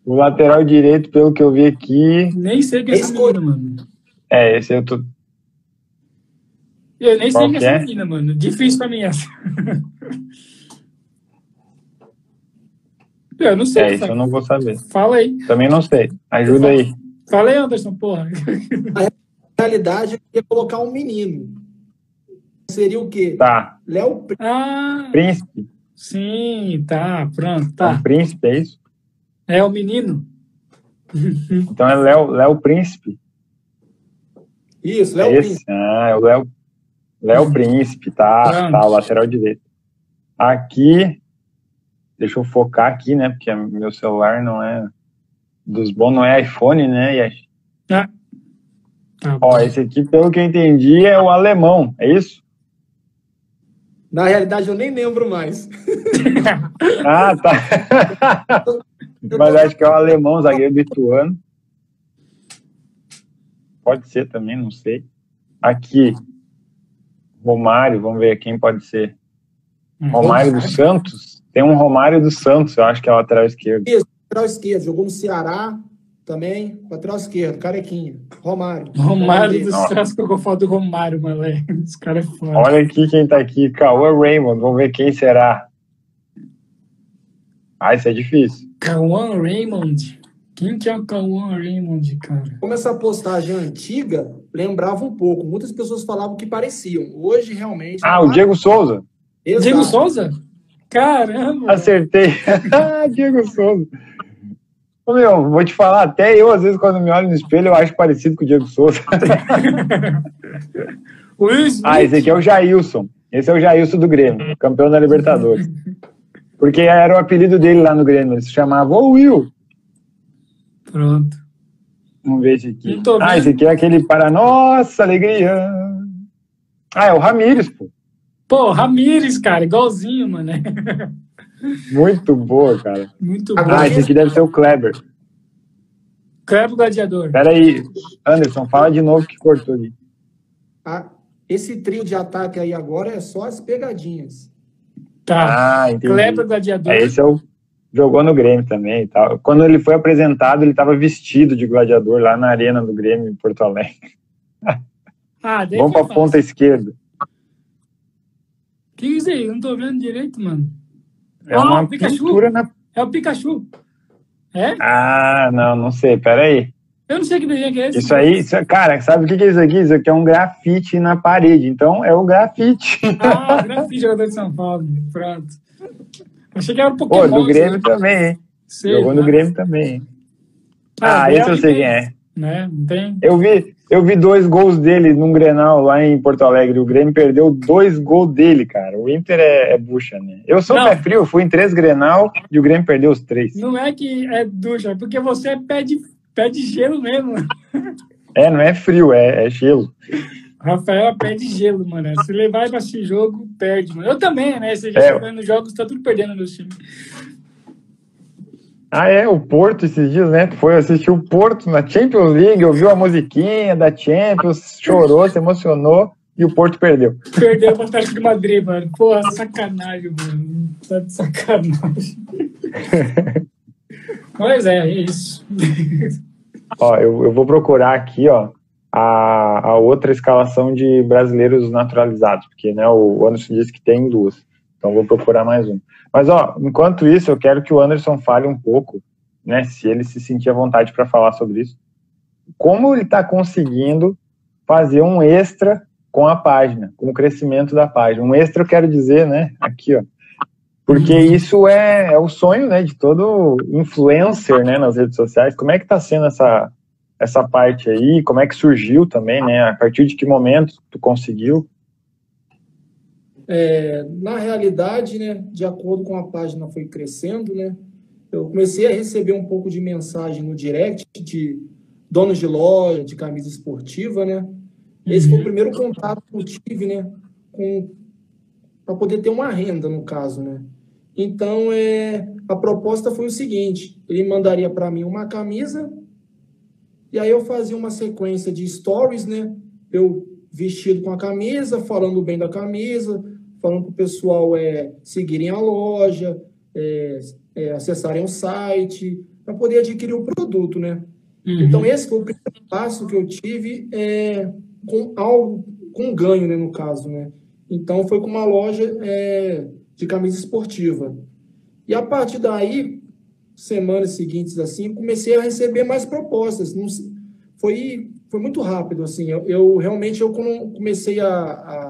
O lateral direito, pelo que eu vi aqui. Nem sei quem é esse mano. É, esse eu tô. Eu nem Qual sei quem é essa menina, mano. Difícil pra mim essa. <laughs> eu não sei. É, isso eu não vou saber. Fala aí. Também não sei. Ajuda aí. Fala aí, Anderson, porra. A realidade é colocar um menino. Seria o quê? Tá. Léo ah, Príncipe. Sim, tá, pronto, tá. É príncipe, é isso? É o menino. <laughs> Então é Léo, Léo Príncipe. Isso, Léo Esse? Príncipe. Ah, é o Léo, Léo. Príncipe, tá, tá, o lateral direito. Aqui, deixa eu focar aqui, né, porque meu celular não é, dos bons não é iPhone, né, Yash? Ah. Tá Ó, esse aqui, pelo que eu entendi, é o alemão, é isso? Na realidade, eu nem lembro mais. <laughs> ah, tá. Mas acho que é o alemão, zagueiro lituano. Pode ser também, não sei. Aqui, Romário, vamos ver quem pode ser. Hum. Romário dos Santos? Tem um Romário dos Santos, eu acho que é o lateral esquerdo. Isso, lateral esquerdo, jogou no Ceará também, lateral esquerdo, carequinha. Romário. Romário dos Santos colocou foto do Romário, moleque. Os caras é foda. Olha aqui quem tá aqui, Cauã Raymond, vamos ver quem será. Ah, isso é difícil. Cauã Raymond. Quem que é o Cauã Raymond, cara? Como essa postagem antiga lembrava um pouco. Muitas pessoas falavam que pareciam. Hoje, realmente. Ah, o Diego Souza. Exato. Diego Souza? Caramba! Acertei. <laughs> Diego Souza. Meu, vou te falar, até eu, às vezes, quando me olho no espelho, eu acho parecido com o Diego Souza. <laughs> ah, esse aqui é o Jailson. Esse é o Jailson do Grêmio, campeão da Libertadores. Porque era o apelido dele lá no Grêmio. Ele se chamava o Will. Pronto. Vamos ver esse aqui. Ah, esse aqui é aquele para nossa alegria. Ah, é o Ramires, pô. Pô, Ramires, cara, igualzinho, mano. Muito boa, cara. Muito boa. Ah, esse aqui deve ser o Kleber. Kleber Gladiador. Pera aí, Anderson, fala de novo que cortou ali. Ah, esse trio de ataque aí agora é só as pegadinhas. Tá. Ah, entendi. Kleber Gladiador. É, esse é o jogou no Grêmio também e tal. Quando ele foi apresentado, ele estava vestido de gladiador lá na arena do Grêmio em Porto Alegre. Ah, Vamos para a ponta esquerda. Que isso aí? Eu não tô vendo direito, mano. É oh, uma pintura na... É o Pikachu. É? Ah, não, não sei. Pera aí. Eu não sei que desenho que é esse. Isso aí, isso, cara, sabe o que é isso aqui? Isso aqui é um grafite na parede. Então, é o grafite. Ah, grafite jogador de São Paulo. Pronto. Achei que era um Pokémon. Pô, do Grêmio assim. também, hein? Sei, Jogou no Grêmio também. Ah, ah esse eu sei quem é. Né? Não tem... Eu vi, eu vi dois gols dele num Grenal lá em Porto Alegre. O Grêmio perdeu dois gols dele, cara. O Inter é, é bucha, né? Eu sou não. pé frio, fui em três Grenal e o Grêmio perdeu os três. Não é que é ducha, é porque você é pé de, pé de gelo mesmo. É, não é frio, é, é gelo. Rafael perde gelo, mano. Se levar pra esse jogo, perde, mano. Eu também, né? Você já é. jogando jogos, tá tudo perdendo no time. Ah, é, o Porto esses dias, né? Foi assistir o Porto na Champions League, ouviu a musiquinha da Champions, chorou, se emocionou e o Porto perdeu. Perdeu o Atlético de Madrid, mano. Pô, sacanagem, mano. Tá de sacanagem. <laughs> Mas é, é isso. Ó, eu, eu vou procurar aqui, ó, a, a outra escalação de brasileiros naturalizados, porque né, o Anderson disse que tem duas, então vou procurar mais um. Mas ó, enquanto isso, eu quero que o Anderson fale um pouco, né, se ele se sentir à vontade para falar sobre isso, como ele está conseguindo fazer um extra com a página, com o crescimento da página. Um extra eu quero dizer, né, aqui ó, porque uhum. isso é, é o sonho, né, de todo influencer, né, nas redes sociais. Como é que está sendo essa essa parte aí, como é que surgiu também, né? A partir de que momento tu conseguiu? É, na realidade, né, de acordo com a página foi crescendo, né, eu comecei a receber um pouco de mensagem no direct de donos de loja, de camisa esportiva, né? Esse foi o uhum. primeiro contato que eu tive, né, com para poder ter uma renda no caso, né? Então, é, a proposta foi o seguinte: ele mandaria para mim uma camisa e aí eu fazia uma sequência de stories, né? Eu vestido com a camisa, falando bem da camisa, falando para o pessoal é, seguirem a loja, é, é, acessarem o site, para poder adquirir o produto, né? Uhum. Então, esse foi o primeiro passo que eu tive é, com algo, com ganho, né, no caso, né? Então, foi com uma loja é, de camisa esportiva. E a partir daí, semanas seguintes assim, comecei a receber mais propostas. Não, foi, foi muito rápido, assim. Eu, eu realmente, eu comecei a, a,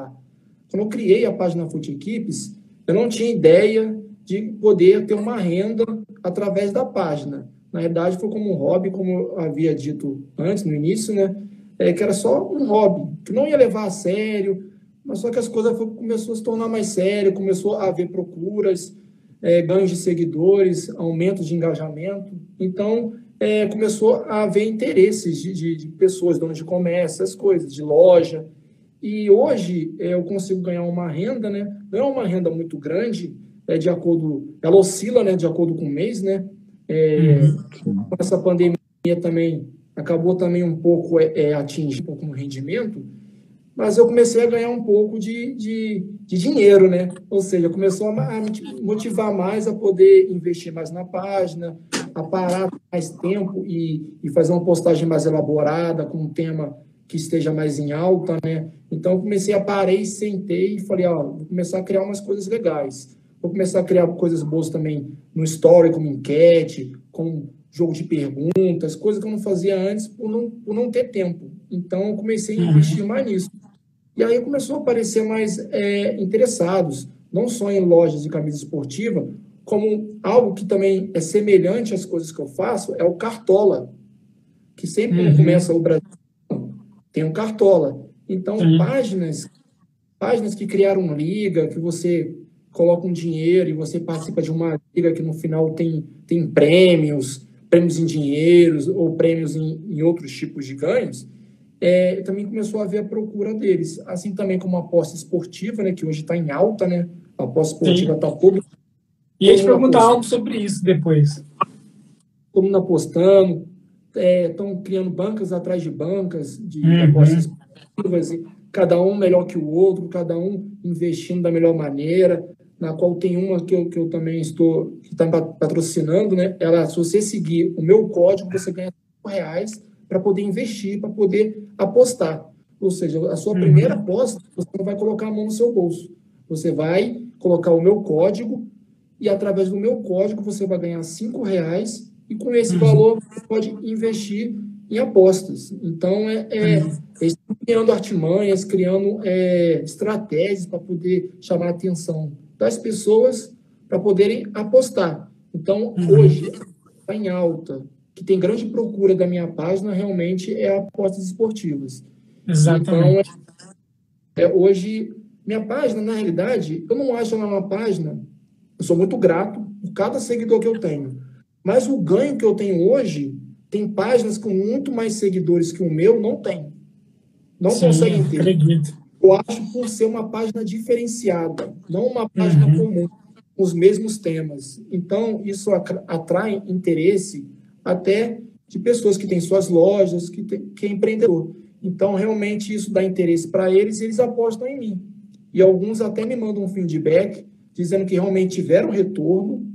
Quando eu criei a página Foot Equipes, eu não tinha ideia de poder ter uma renda através da página. Na verdade, foi como um hobby, como eu havia dito antes, no início, né? É, que era só um hobby, que não ia levar a sério, mas só que as coisas começou a se tornar mais sério, começou a haver procuras, é, ganhos de seguidores, aumento de engajamento. Então, é, começou a haver interesses de, de, de, pessoas, donos de comércio, essas coisas, de loja. E hoje é, eu consigo ganhar uma renda, né? Não é uma renda muito grande, é de acordo, ela oscila, né, de acordo com o mês, né? É, uhum. Essa pandemia também acabou também um pouco é, é atingindo um pouco no rendimento, mas eu comecei a ganhar um pouco de, de, de dinheiro, né? Ou seja, começou a, me motivar mais a poder investir mais na página, a parar mais tempo e, e fazer uma postagem mais elaborada, com um tema que esteja mais em alta, né? Então, eu comecei a parei, sentei e falei, ó, vou começar a criar umas coisas legais. Vou começar a criar coisas boas também no story, como enquete, com jogo de perguntas, coisa que eu não fazia antes por não, por não ter tempo. Então, eu comecei a investir mais nisso. E aí começou a aparecer mais é, interessados, não só em lojas de camisa esportiva, como algo que também é semelhante às coisas que eu faço, é o Cartola, que sempre uhum. começa o Brasil, tem um Cartola. Então, uhum. páginas, páginas que criaram liga, que você coloca um dinheiro e você participa de uma liga que no final tem, tem prêmios, prêmios em dinheiros ou prêmios em, em outros tipos de ganhos, é, também começou a haver a procura deles. Assim também como a aposta esportiva, né, que hoje está em alta, né? A aposta esportiva está toda. E a gente perguntar algo sobre isso depois. Todo mundo apostando, estão é, criando bancas atrás de bancas de uhum. apostas cada um melhor que o outro, cada um investindo da melhor maneira. Na qual tem uma que eu, que eu também estou que está patrocinando, né? Ela, se você seguir o meu código, você ganha reais para poder investir, para poder apostar. Ou seja, a sua uhum. primeira aposta, você não vai colocar a mão no seu bolso. Você vai colocar o meu código e através do meu código você vai ganhar cinco reais e com esse valor você pode investir em apostas. Então, é, é uhum. eles estão criando artimanhas, criando é, estratégias para poder chamar a atenção das pessoas para poderem apostar. Então, uhum. hoje, está em alta que tem grande procura da minha página realmente é apostas esportivas. Exatamente. Então, é, hoje, minha página, na realidade, eu não acho ela uma página. Eu sou muito grato por cada seguidor que eu tenho. Mas o ganho que eu tenho hoje, tem páginas com muito mais seguidores que o meu, não tem. Não Sim, conseguem ter. Acredito. Eu acho por ser uma página diferenciada, não uma página uhum. comum, com os mesmos temas. Então, isso atrai interesse até de pessoas que têm suas lojas, que, tem, que é empreendedor. Então, realmente, isso dá interesse para eles e eles apostam em mim. E alguns até me mandam um feedback dizendo que realmente tiveram retorno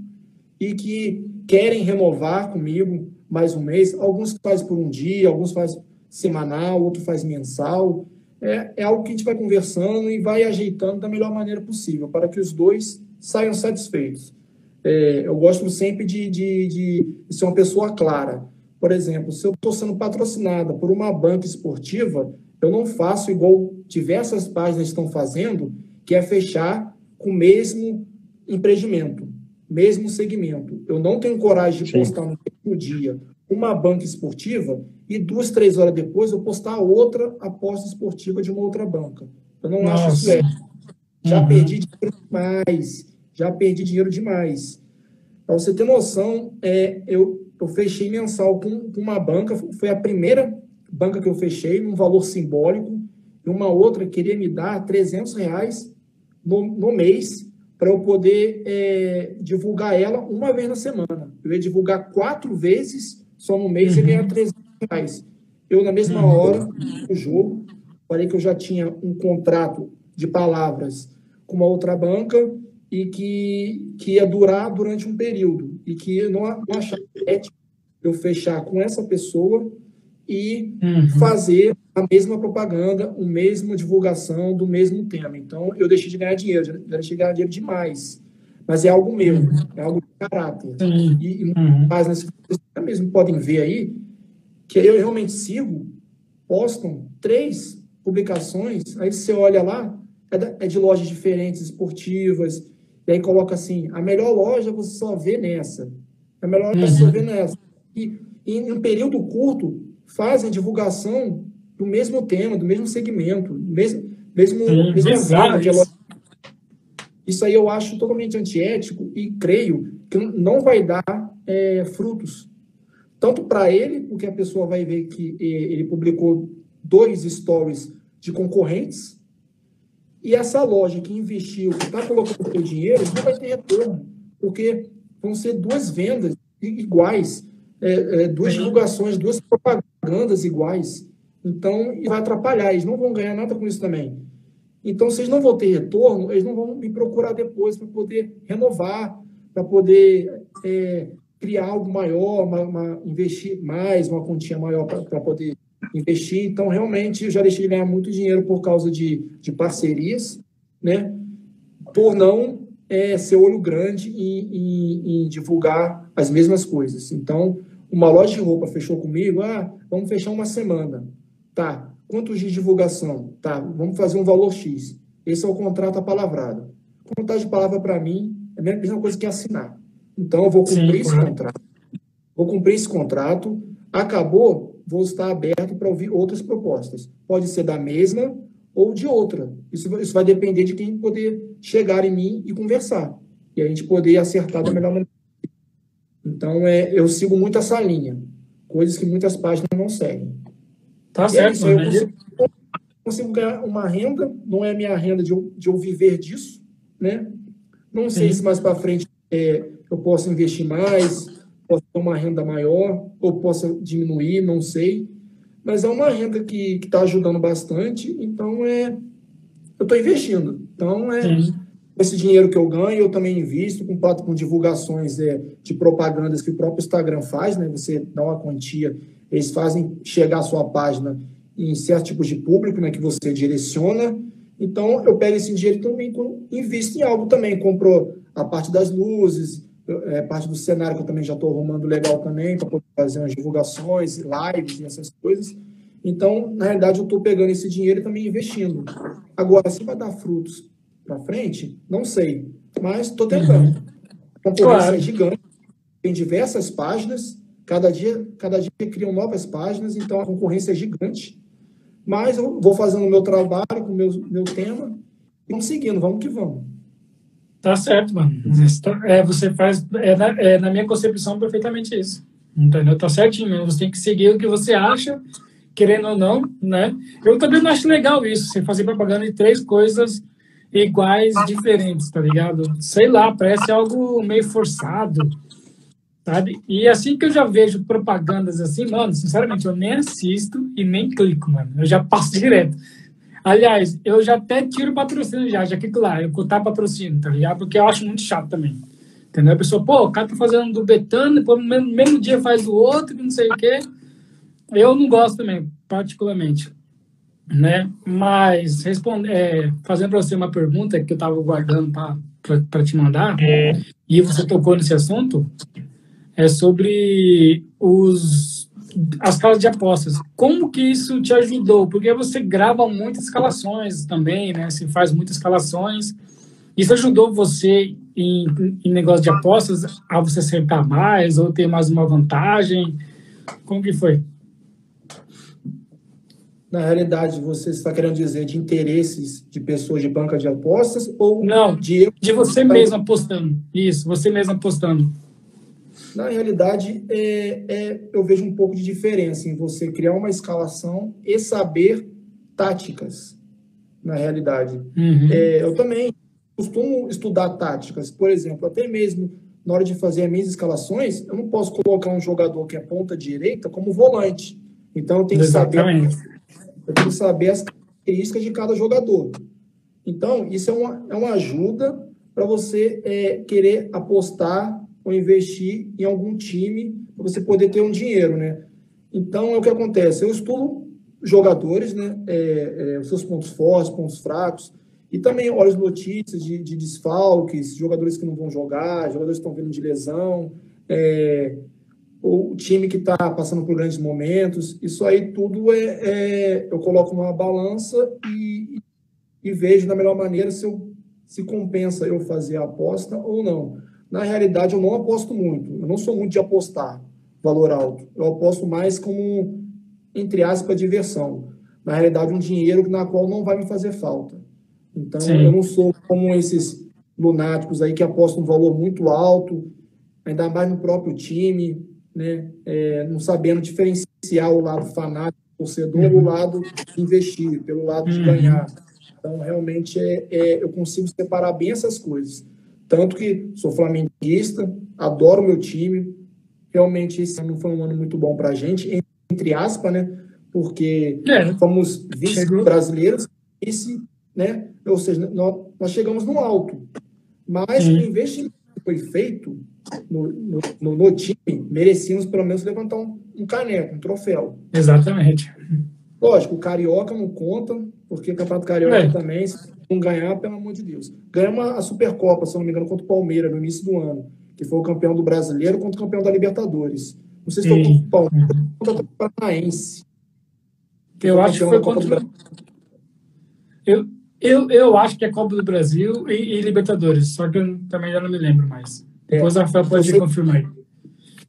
e que querem renovar comigo mais um mês. Alguns faz por um dia, alguns faz semanal, outro faz mensal. É, é algo que a gente vai conversando e vai ajeitando da melhor maneira possível para que os dois saiam satisfeitos é, eu gosto sempre de, de, de, ser uma pessoa clara. Por exemplo, se eu estou sendo patrocinada por uma banca esportiva, eu não faço igual diversas páginas estão fazendo, que é fechar com o mesmo empreendimento, mesmo segmento. Eu não tenho coragem de Sim. postar no mesmo dia uma banca esportiva e duas, três horas depois eu postar outra aposta esportiva de uma outra banca. Eu não Nossa. acho isso. Já uhum. perdi dinheiro demais já perdi dinheiro demais. Para você ter noção, é, eu, eu fechei mensal com, com, uma banca, foi a primeira banca que eu fechei, num valor simbólico, e uma outra queria me dar 300 reais no, no mês para eu poder é, divulgar ela uma vez na semana. Eu ia divulgar quatro vezes só no mês uhum. e ganhar 300 reais. Eu, na mesma uhum. hora do jogo, falei que eu já tinha um contrato de palavras com uma outra banca e que, que ia durar durante um período e que eu não, não achava ético eu fechar com essa pessoa e uhum. fazer a mesma propaganda, a mesma divulgação do mesmo tema. Então, eu deixei de ganhar dinheiro, já deixei de ganhar dinheiro demais. Mas é algo meu, uhum. é algo de caráter. Sim. E, e uhum. páginas vocês mesmo podem ver aí, que eu realmente sigo, postam três publicações, aí você olha lá, é, é de lojas diferentes, esportivas, e aí coloca assim: a melhor loja você só vê nessa. A melhor loja você só uhum. vê nessa. E, e em um período curto, fazem divulgação do mesmo tema, do mesmo segmento, do mesmo, mesmo, Sim, mesma isso. isso aí eu acho totalmente antiético e creio que não vai dar é, frutos. Tanto para ele, porque a pessoa vai ver que ele publicou dois stories de concorrentes, e essa loja que investiu, que está colocando seu dinheiro, não vai ter retorno, porque vão ser duas vendas iguais, é, é, duas divulgações, duas propagandas iguais. Então, vai atrapalhar, eles não vão ganhar nada com isso também. Então, se eles não vão ter retorno, eles não vão me procurar depois para poder renovar, para poder é, criar algo maior, uma, uma, investir mais, uma quantia maior para poder investir. Então, realmente, eu já deixei de ganhar muito dinheiro por causa de, de parcerias, né? por não é, ser olho grande em, em, em divulgar as mesmas coisas. Então, uma loja de roupa fechou comigo, ah, vamos fechar uma semana. Tá, quantos de divulgação? Tá, vamos fazer um valor X. Esse é o contrato apalavrado. Contrato de palavra para mim é a mesma coisa que assinar. Então, eu vou cumprir Sim, esse contrato. Vou cumprir esse contrato. Acabou, vou estar aberto para ouvir outras propostas. Pode ser da mesma ou de outra. Isso, isso vai depender de quem poder chegar em mim e conversar. E a gente poder acertar da melhor maneira. Então, é, eu sigo muito essa linha. Coisas que muitas páginas não seguem. Tá e é certo. É eu consigo, consigo, ganhar uma renda, não é a minha renda de eu, de eu viver disso, né? Não sei Sim. se mais para frente é, eu posso investir mais, posso ter uma renda maior, ou posso diminuir, não sei. Mas é uma renda que está ajudando bastante, então é, eu estou investindo. Então, é, Sim. Esse dinheiro que eu ganho, eu também invisto com, com divulgações é, de propagandas que o próprio Instagram faz, né? Você dá uma quantia, eles fazem chegar a sua página em certo tipo de público, né? Que você direciona. Então, eu pego esse dinheiro também invisto em algo também. Compro a parte das luzes, é, parte do cenário que eu também já estou arrumando legal também, para poder fazer umas divulgações, lives e essas coisas. Então, na realidade, eu estou pegando esse dinheiro e também investindo. Agora, se vai dar frutos para frente, não sei, mas estou tentando. A concorrência claro. é gigante, tem diversas páginas, cada dia, cada dia criam novas páginas, então a concorrência é gigante. Mas eu vou fazendo o meu trabalho com o meu, meu tema, e vamos seguindo, vamos que vamos. Tá certo, mano. É, você faz, é na, é na, minha concepção, perfeitamente isso. Entendeu? Tá certinho. Você tem que seguir o que você acha, querendo ou não, né? Eu também não acho legal isso, você fazer propaganda de três coisas iguais, diferentes, tá ligado? Sei lá, parece algo meio forçado, sabe? E assim que eu já vejo propagandas assim, mano, sinceramente, eu nem assisto e nem clico, mano. Eu já passo <laughs> direto. Aliás, eu já até tiro patrocínio já, já clico lá, eu cortar patrocínio, tá ligado? Porque eu acho muito chato também. Entendeu? A pessoa, pô, o cara tá fazendo do Betano, depois no mesmo, mesmo dia faz do outro, não sei o quê. Eu não gosto também, particularmente. Né? Mas, responde, é, fazendo para você uma pergunta que eu estava guardando para te mandar, e você tocou nesse assunto, é sobre os as casas de apostas. Como que isso te ajudou? Porque você grava muitas escalações também, né? Você faz muitas escalações. Isso ajudou você em, em negócio de apostas a você acertar mais ou ter mais uma vantagem? Como que foi? Na realidade, você está querendo dizer de interesses de pessoas de banca de apostas ou não de, de você mesmo apostando? Isso, você mesmo apostando. Na realidade, é, é, eu vejo um pouco de diferença em você criar uma escalação e saber táticas, na realidade. Uhum. É, eu também costumo estudar táticas. Por exemplo, até mesmo na hora de fazer as minhas escalações, eu não posso colocar um jogador que é ponta direita como volante. Então, eu tenho que saber, eu tenho que saber as características de cada jogador. Então, isso é uma, é uma ajuda para você é, querer apostar ou investir em algum time para você poder ter um dinheiro, né? Então, é o que acontece. Eu estudo jogadores, né? É, é, os seus pontos fortes, pontos fracos, e também olho as notícias de, de desfalques, jogadores que não vão jogar, jogadores que estão vindo de lesão, é, o time que está passando por grandes momentos. Isso aí tudo é, é eu coloco numa balança e, e vejo da melhor maneira se, eu, se compensa eu fazer a aposta ou não. Na realidade, eu não aposto muito. Eu não sou muito de apostar valor alto. Eu aposto mais como, entre aspas, diversão. Na realidade, um dinheiro na qual não vai me fazer falta. Então, Sim. eu não sou como esses lunáticos aí que apostam um valor muito alto, ainda mais no próprio time, né? É, não sabendo diferenciar o lado fanático do torcedor do lado de investir, pelo lado de uhum. ganhar. Então, realmente, é, é, eu consigo separar bem essas coisas. Tanto que sou flamenguista, adoro meu time. Realmente esse ano foi um ano muito bom para a gente, entre aspas, né? porque é. fomos vice brasileiros, esse, né? Ou seja, nós, nós chegamos no alto. Mas o investimento que foi feito no, no, no, no, time, merecíamos pelo menos levantar um, um caneco, um troféu. Exatamente. Lógico, o Carioca não conta, porque o Campeonato Carioca é. também, se não ganhar, pelo amor de Deus. Ganhamos a Supercopa, se não me engano, contra o Palmeiras no início do ano, que foi o campeão do Brasileiro contra o campeão da Libertadores. Não sei se foi contra o Palmeiras contra o Paranaense. Eu acho que foi contra. Eu, eu, eu acho que é Copa do Brasil e, e Libertadores, só que eu também já não me lembro mais. É, Depois a Rafael pode confirmar aí.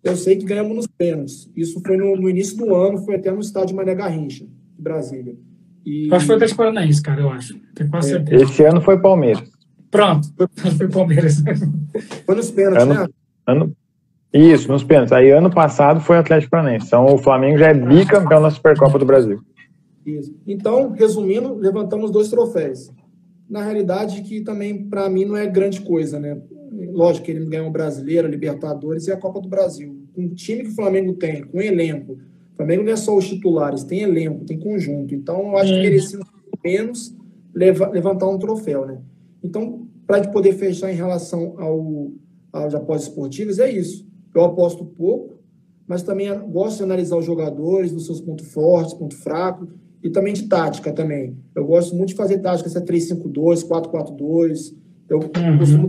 Eu sei que ganhamos nos pênaltis. Isso foi no, no, início do ano, foi até no estádio Mané Garrincha, de Brasília. E... acho que foi Atlético Paranaense, cara, eu acho. Tenho quase é. certeza. Esse ano foi Palmeiras. Pronto, <laughs> foi Palmeiras. Foi nos pênaltis, ano, né? Ano, isso, nos pênaltis. Aí ano passado foi Atlético Paranaense. Então o Flamengo já é bicampeão na Supercopa do Brasil. Isso. Então, resumindo, levantamos dois troféus. Na realidade, que também para mim não é grande coisa, né? Lógico que ele ganhou o Brasileiro, a Libertadores e a Copa do Brasil. Com o time que o Flamengo tem, com o elenco. O Flamengo não é só os titulares, tem elenco, tem conjunto. Então, eu acho que merecia menos levantar um troféu, né? Então, para a gente poder fechar em relação ao, aos apostas esportivas, é isso. Eu aposto pouco, mas também gosto de analisar os jogadores, dos seus pontos fortes, pontos fracos, e também de tática também. Eu gosto muito de fazer tática, essa 3-5-2, 4-4-2. Eu uhum. costumo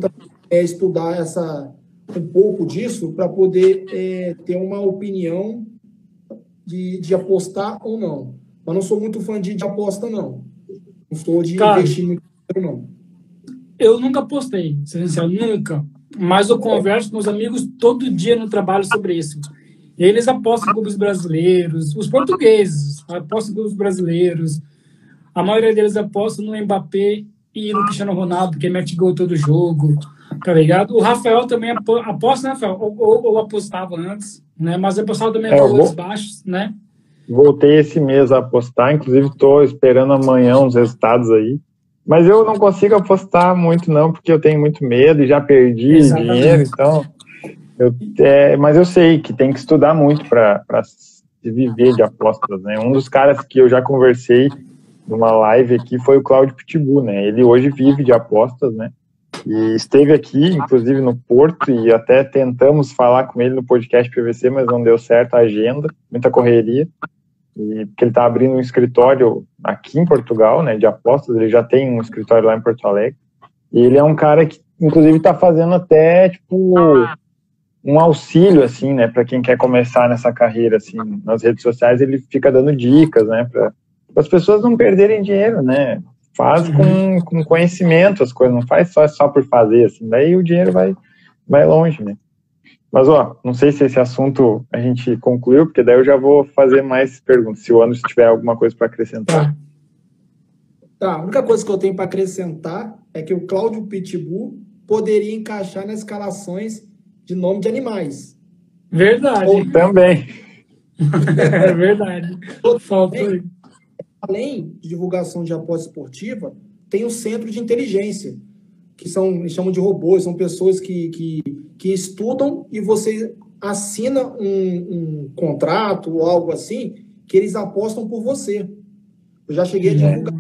é, estudar essa, um pouco disso para poder é, ter uma opinião de, de apostar ou não. Mas não sou muito fã de, de aposta, não. Não sou de Cara, investir muito, não. Eu nunca apostei, sincero, nunca. Mas eu converso com os amigos todo dia no trabalho sobre isso. Eles apostam em clubes brasileiros, os portugueses apostam em clubes brasileiros. A maioria deles aposta no Mbappé e no Cristiano Ronaldo, que mete gol todo jogo, tá ligado? O Rafael também aposta, né, Rafael? Ou, ou, ou apostava antes, né? Mas apostava também é, valores vou... baixos, né? Voltei esse mês a apostar, inclusive estou esperando amanhã os resultados aí. Mas eu não consigo apostar muito, não, porque eu tenho muito medo e já perdi Exatamente. dinheiro, então eu, é, mas eu sei que tem que estudar muito para viver de apostas, né? Um dos caras que eu já conversei numa live aqui foi o Claudio Pitbull, né? Ele hoje vive de apostas, né? E esteve aqui, inclusive no Porto, e até tentamos falar com ele no podcast PVC, mas não deu certo a agenda, muita correria. E porque ele está abrindo um escritório aqui em Portugal, né, de apostas, ele já tem um escritório lá em Porto Alegre. E ele é um cara que, inclusive, está fazendo até, tipo, um auxílio assim, né, para quem quer começar nessa carreira assim, nas redes sociais, ele fica dando dicas, né, para as pessoas não perderem dinheiro, né? Faz com, com conhecimento as coisas, não faz só só por fazer assim, daí o dinheiro vai vai longe, né? Mas ó, não sei se esse assunto a gente concluiu, porque daí eu já vou fazer mais perguntas, se o Anderson tiver alguma coisa para acrescentar. Tá. tá, a única coisa que eu tenho para acrescentar é que o Cláudio Pitbull poderia encaixar nas escalações de nome de animais. Verdade. Ou também. <laughs> é verdade. Falta aí. Além de divulgação de aposta esportiva, tem o centro de inteligência, que são, eles chamam de robôs, são pessoas que, que, que estudam e você assina um, um contrato ou algo assim, que eles apostam por você. Eu já cheguei a é. divulgar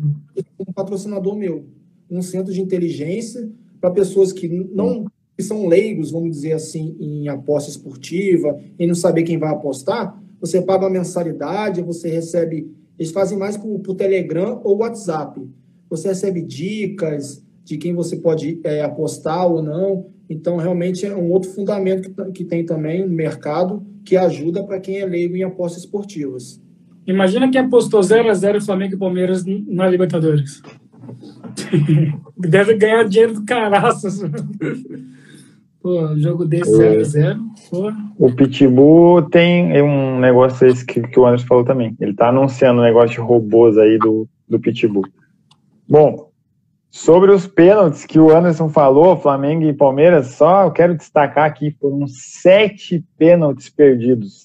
um patrocinador meu, um centro de inteligência para pessoas que não que são leigos, vamos dizer assim, em aposta esportiva, e não saber quem vai apostar, você paga uma mensalidade, você recebe. Eles fazem mais por, por Telegram ou WhatsApp. Você recebe dicas de quem você pode é, apostar ou não. Então, realmente é um outro fundamento que, que tem também no mercado que ajuda para quem é leigo em apostas esportivas. Imagina quem apostou 0x0 Flamengo e Palmeiras na Libertadores. <laughs> Deve ganhar dinheiro do caraço. Pô, jogo desse 0x0. O Pitbull tem um negócio esse que, que o Anderson falou também. Ele tá anunciando um negócio de robôs aí do, do Pitbull. Bom, sobre os pênaltis que o Anderson falou, Flamengo e Palmeiras, só eu quero destacar aqui, foram sete pênaltis perdidos.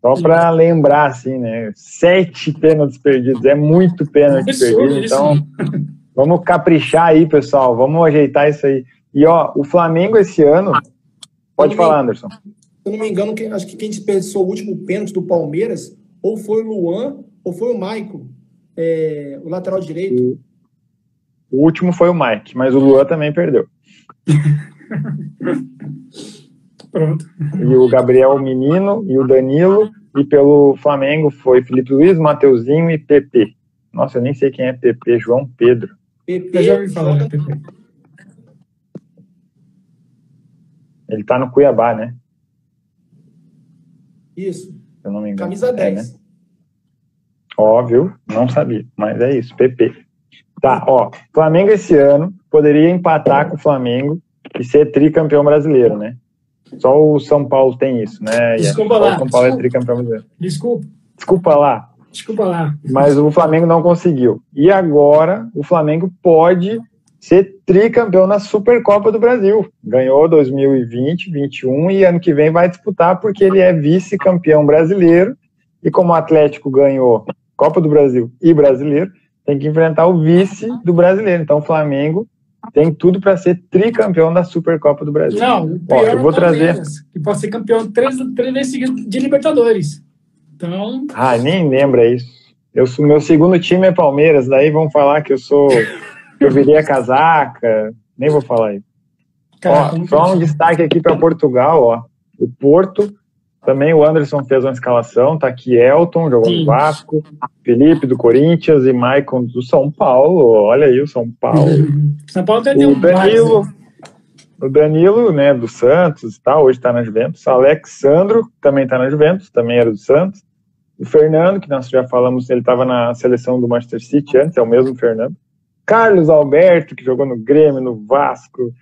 Só para lembrar, assim, né? Sete pênaltis perdidos. É muito pênalti perdido. Então, vamos caprichar aí, pessoal. Vamos ajeitar isso aí. E ó, o Flamengo esse ano. Pode falar, Anderson. Se eu não me engano, quem, acho que quem desperdiçou o último pênalti do Palmeiras ou foi o Luan ou foi o Maico, é, o lateral direito? O último foi o Mike, mas o Luan também perdeu. <laughs> Pronto. E o Gabriel Menino e o Danilo. E pelo Flamengo foi Felipe Luiz, Mateuzinho e PP. Nossa, eu nem sei quem é PP, João Pedro. PP, eu já ouvi falar PP. Ele tá no Cuiabá, né? Isso. Se eu não me engano. Camisa 10. É, né? Óbvio, não sabia, mas é isso, PP. Tá, ó, Flamengo esse ano poderia empatar com o Flamengo e ser tricampeão brasileiro, né? Só o São Paulo tem isso, né? Desculpa lá. O São Paulo desculpa. é tricampeão brasileiro. Desculpa. Desculpa lá. Desculpa lá. Mas o Flamengo não conseguiu. E agora o Flamengo pode ser tricampeão na Supercopa do Brasil. Ganhou 2020, 21 e ano que vem vai disputar porque ele é vice-campeão brasileiro. E como o Atlético ganhou Copa do Brasil e Brasileiro, tem que enfrentar o vice do brasileiro. Então o Flamengo tem tudo para ser tricampeão da Supercopa do Brasil. Não, Ó, eu vou trazer que pode ser campeão três, três vezes seguidas de Libertadores. Então. Ah, nem lembra isso. Eu sou, meu segundo time é Palmeiras, daí vão falar que eu sou. <laughs> eu virei a casaca. Nem vou falar isso. Ó, só um destaque aqui para Portugal, ó. O Porto também o Anderson fez uma escalação, tá aqui Elton, jogou no Vasco, Felipe do Corinthians e Maicon do São Paulo. Olha aí o São Paulo. São Paulo tem o Danilo, mais, né? o Danilo, né, do Santos, tá, hoje tá na Juventus. Alexandro também tá na Juventus, também era do Santos. O Fernando, que nós já falamos, ele estava na seleção do Manchester City antes, é o mesmo Fernando. Carlos Alberto, que jogou no Grêmio, no Vasco,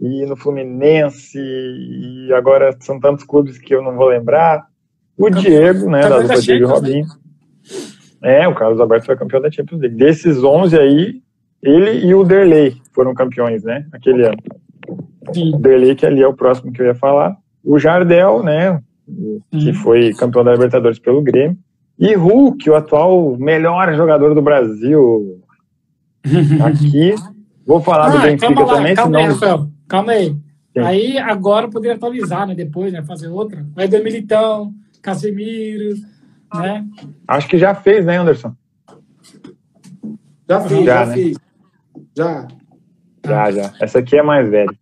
e no Fluminense, e agora são tantos clubes que eu não vou lembrar. O Diego, né, da dupla Diego Robinho. É, o Carlos Alberto foi campeão da Champions League. Desses 11 aí, ele e o Derley foram campeões, né, aquele ano. Sim. O Derley, que ali é o próximo que eu ia falar. O Jardel, né, que foi campeão da Libertadores pelo Grêmio. E Hulk, o atual melhor jogador do Brasil. Aqui. Vou falar ah, do Benfica lá, também, calma senão... Aí, Rafael. Calma aí. Sim. Aí agora poderia atualizar, né? Depois, né? Fazer outra. Vai do Militão, Casemiro, né? Acho que já fez, né, Anderson? Já fiz, já, já né? fiz. Já. Já, já. Essa aqui é mais velha.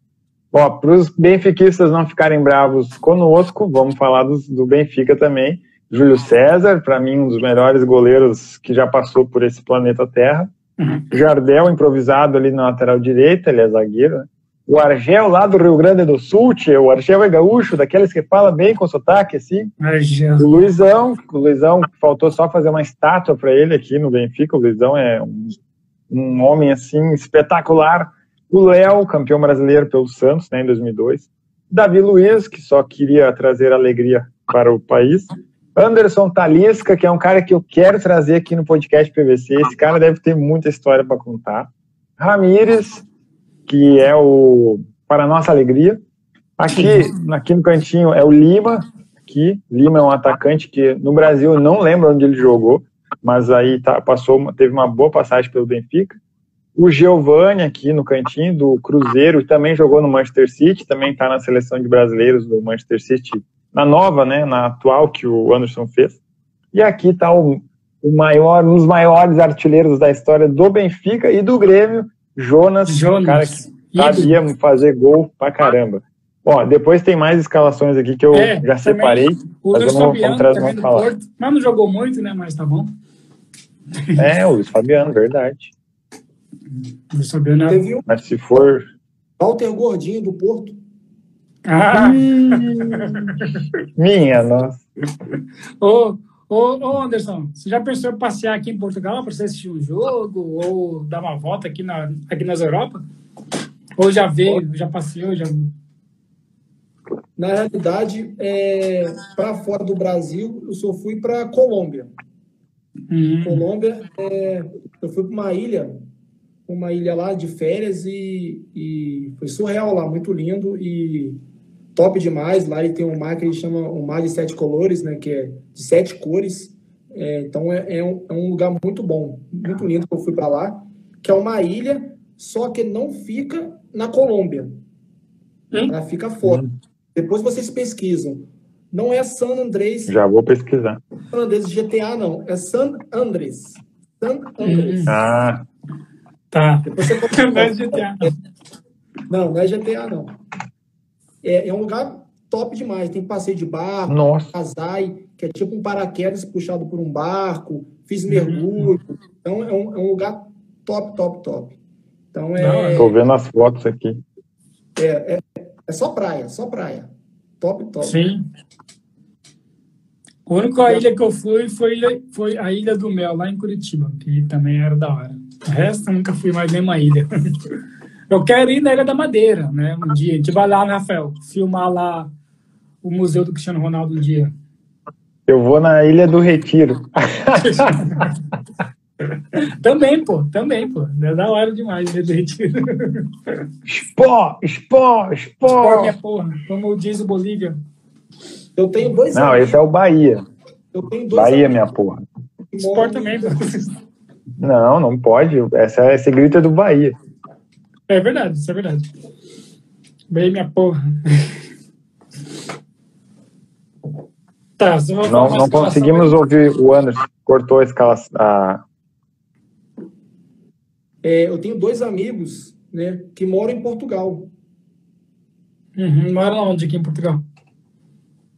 Ó, para os benfiquistas não ficarem bravos conosco, vamos falar dos, do Benfica também. Júlio César, para mim, um dos melhores goleiros que já passou por esse planeta Terra. Uhum. Jardel, improvisado ali na lateral direita, ele é zagueiro, né? o Argel lá do Rio Grande do Sul, o Argel é gaúcho, daqueles que fala bem com sotaque, assim. Argel. O Luizão, o Luizão, faltou só fazer uma estátua para ele aqui no Benfica, o Luizão é um, um homem, assim, espetacular. O Léo, campeão brasileiro pelo Santos, né, em 2002. Davi Luiz, que só queria trazer alegria para o país. Anderson Talisca, que é um cara que eu quero trazer aqui no podcast PVC. Esse cara deve ter muita história para contar. Ramires, que é o Para Nossa Alegria. Aqui, aqui no cantinho é o Lima, aqui. Lima é um atacante que no Brasil não lembro onde ele jogou, mas aí tá, passou, teve uma boa passagem pelo Benfica. O Giovanni aqui no cantinho do Cruzeiro também jogou no Manchester City, também está na seleção de brasileiros do Manchester City, na nova, né, na atual que o Anderson fez. E aqui está o, o maior, um dos maiores artilheiros da história do Benfica e do Grêmio, Jonas, Jonas. cara que sabia fazer gol pra caramba. Ó, depois tem mais escalações aqui que eu é, já separei. O Luiz Fabiano também falar. Porto, mas não jogou muito, né? Mas tá bom. É, o Luiz Fabiano, verdade. Luiz Fabiano é... Mas se for... Walter Gordinho, do Porto. Ah! <laughs> Minha, nossa. Ô, Ô, ô, Anderson, você já pensou em passear aqui em Portugal para você assistir um jogo ou dar uma volta aqui, na, aqui nas Europa? Ou já veio, já passeou, já... Na realidade, é, para fora do Brasil, eu só fui para Colômbia. Uhum. Colômbia, é, eu fui para uma ilha, uma ilha lá de férias e, e foi surreal lá, muito lindo e top demais. Lá ele tem um mar que ele chama um mar de sete colores, né? Que é de sete cores. É, então é, é, um, é, um, lugar muito bom, muito lindo que eu fui para lá. Que é uma ilha, só que não fica na Colômbia. Hum? Ela fica fora. Hum. Depois vocês pesquisam. Não é San Andrés. Já vou pesquisar. San Andrés GTA, não. É San Andrés. San Andrés. Hum. Ah, Tá. Depois você <laughs> Não é GTA. Não, não é GTA, não. É, é um lugar top demais. Tem passeio de barco, nossa. casai, que é tipo um paraquedas puxado por um barco. Uhum. Fiz mergulho. Então é um, é um lugar top, top, top. Então Não, é, Tô vendo as fotos aqui. é, é, é só praia, só praia. Top, top. Sim. A única ilha que eu fui foi, foi a Ilha do Mel, lá em Curitiba, que também era da hora. O resto, eu nunca fui mais nenhuma ilha. <laughs> Eu quero ir na Ilha da Madeira, né? Um dia. A gente vai lá, né, Rafael? Filmar lá o Museu do Cristiano Ronaldo um dia. Eu vou na Ilha do Retiro. <laughs> Também, pô. Também, pô. É da hora demais, Ilha do Retiro. Spó, spó, Sport, spó. minha porra. Como diz o Bolívia. Eu tenho dois Não, amigos. esse é o Bahia. Eu tenho dois Bahia, amigos minha porra. Sport também, pô. Não, não pode. Essa, esse grito é do Bahia. É verdade, isso é verdade. Bem, minha porra. <laughs> Tá, você vai Não, não conseguimos ouvir o Anderson. Cortou a escalação. A... É, eu tenho dois amigos né, que moram em Portugal. Uhum, mora onde aqui em Portugal?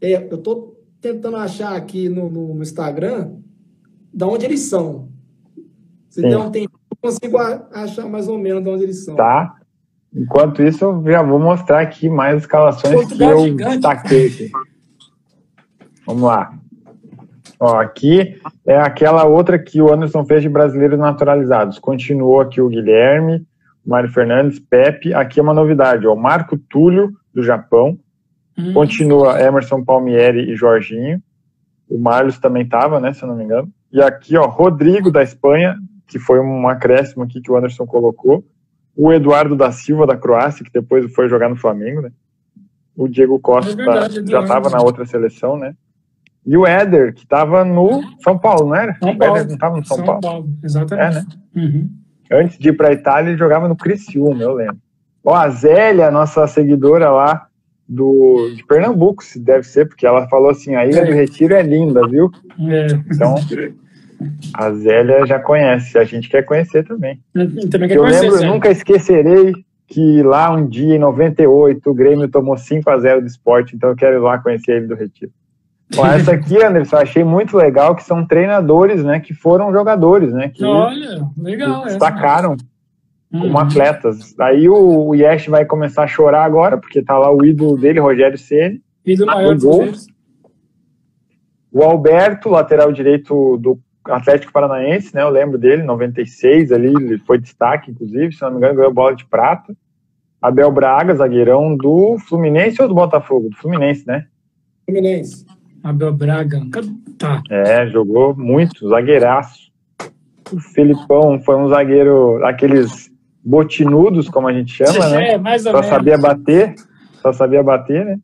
É, eu estou tentando achar aqui no, no- no Instagram da onde eles são. Se Sim. um eu consigo achar mais ou menos de onde eles são. Tá? Enquanto isso, eu já vou mostrar aqui mais escalações que eu gigante. destaquei. Vamos lá. Ó, aqui é aquela outra que o Anderson fez de brasileiros naturalizados. Continuou aqui o Guilherme, o Mário Fernandes, Pepe. Aqui é uma novidade, ó, o Marco Túlio, do Japão. Hum, Continua Emerson Palmieri e Jorginho. O Marlos também estava, né, se eu não me engano. E aqui, ó, Rodrigo da Espanha, que foi um acréscimo aqui que o Anderson colocou. O Eduardo da Silva da Croácia, que depois foi jogar no Flamengo, né? O Diego Costa É verdade, já estava na outra seleção, né? E o Éder, que estava no São Paulo, não era? São o Paulo. Éder não estava no São, Paulo. exatamente. É, né? Uhum. Antes de ir para a Itália, ele jogava no Criciúma, eu lembro. Ó, a Zélia, nossa seguidora lá do, de Pernambuco, se deve ser, porque ela falou assim, a Ilha do Retiro é linda, viu? É. Então, <laughs> a Zélia já conhece, a gente quer conhecer também. E também quer Eu conhecer, lembro, Zé. nunca esquecerei que lá um dia, em 98, o Grêmio tomou 5 a 0 do esporte, então eu quero ir lá conhecer ele do Retiro. Bom, <laughs> essa aqui, Anderson, eu achei muito legal, que são treinadores, né, que foram jogadores, né, que Olha, legal. essa. destacaram como Uhum. atletas. Aí o, o Yesh vai começar a chorar agora, porque tá lá o ídolo dele, Rogério Ceni. Do maior dos. O Alberto, lateral direito do Atlético Paranaense, né? Eu lembro dele, 96 ali, ele foi destaque, inclusive, se não me engano, ganhou bola de prata. Abel Braga, zagueirão do Fluminense ou do Botafogo? Do Fluminense, né? Fluminense. Abel Braga. Tá. É, jogou muito, zagueiraço. O Felipão foi um zagueiro, aqueles botinudos, como a gente chama, <laughs> né? É, mais ou Só menos. sabia bater, só sabia bater, né?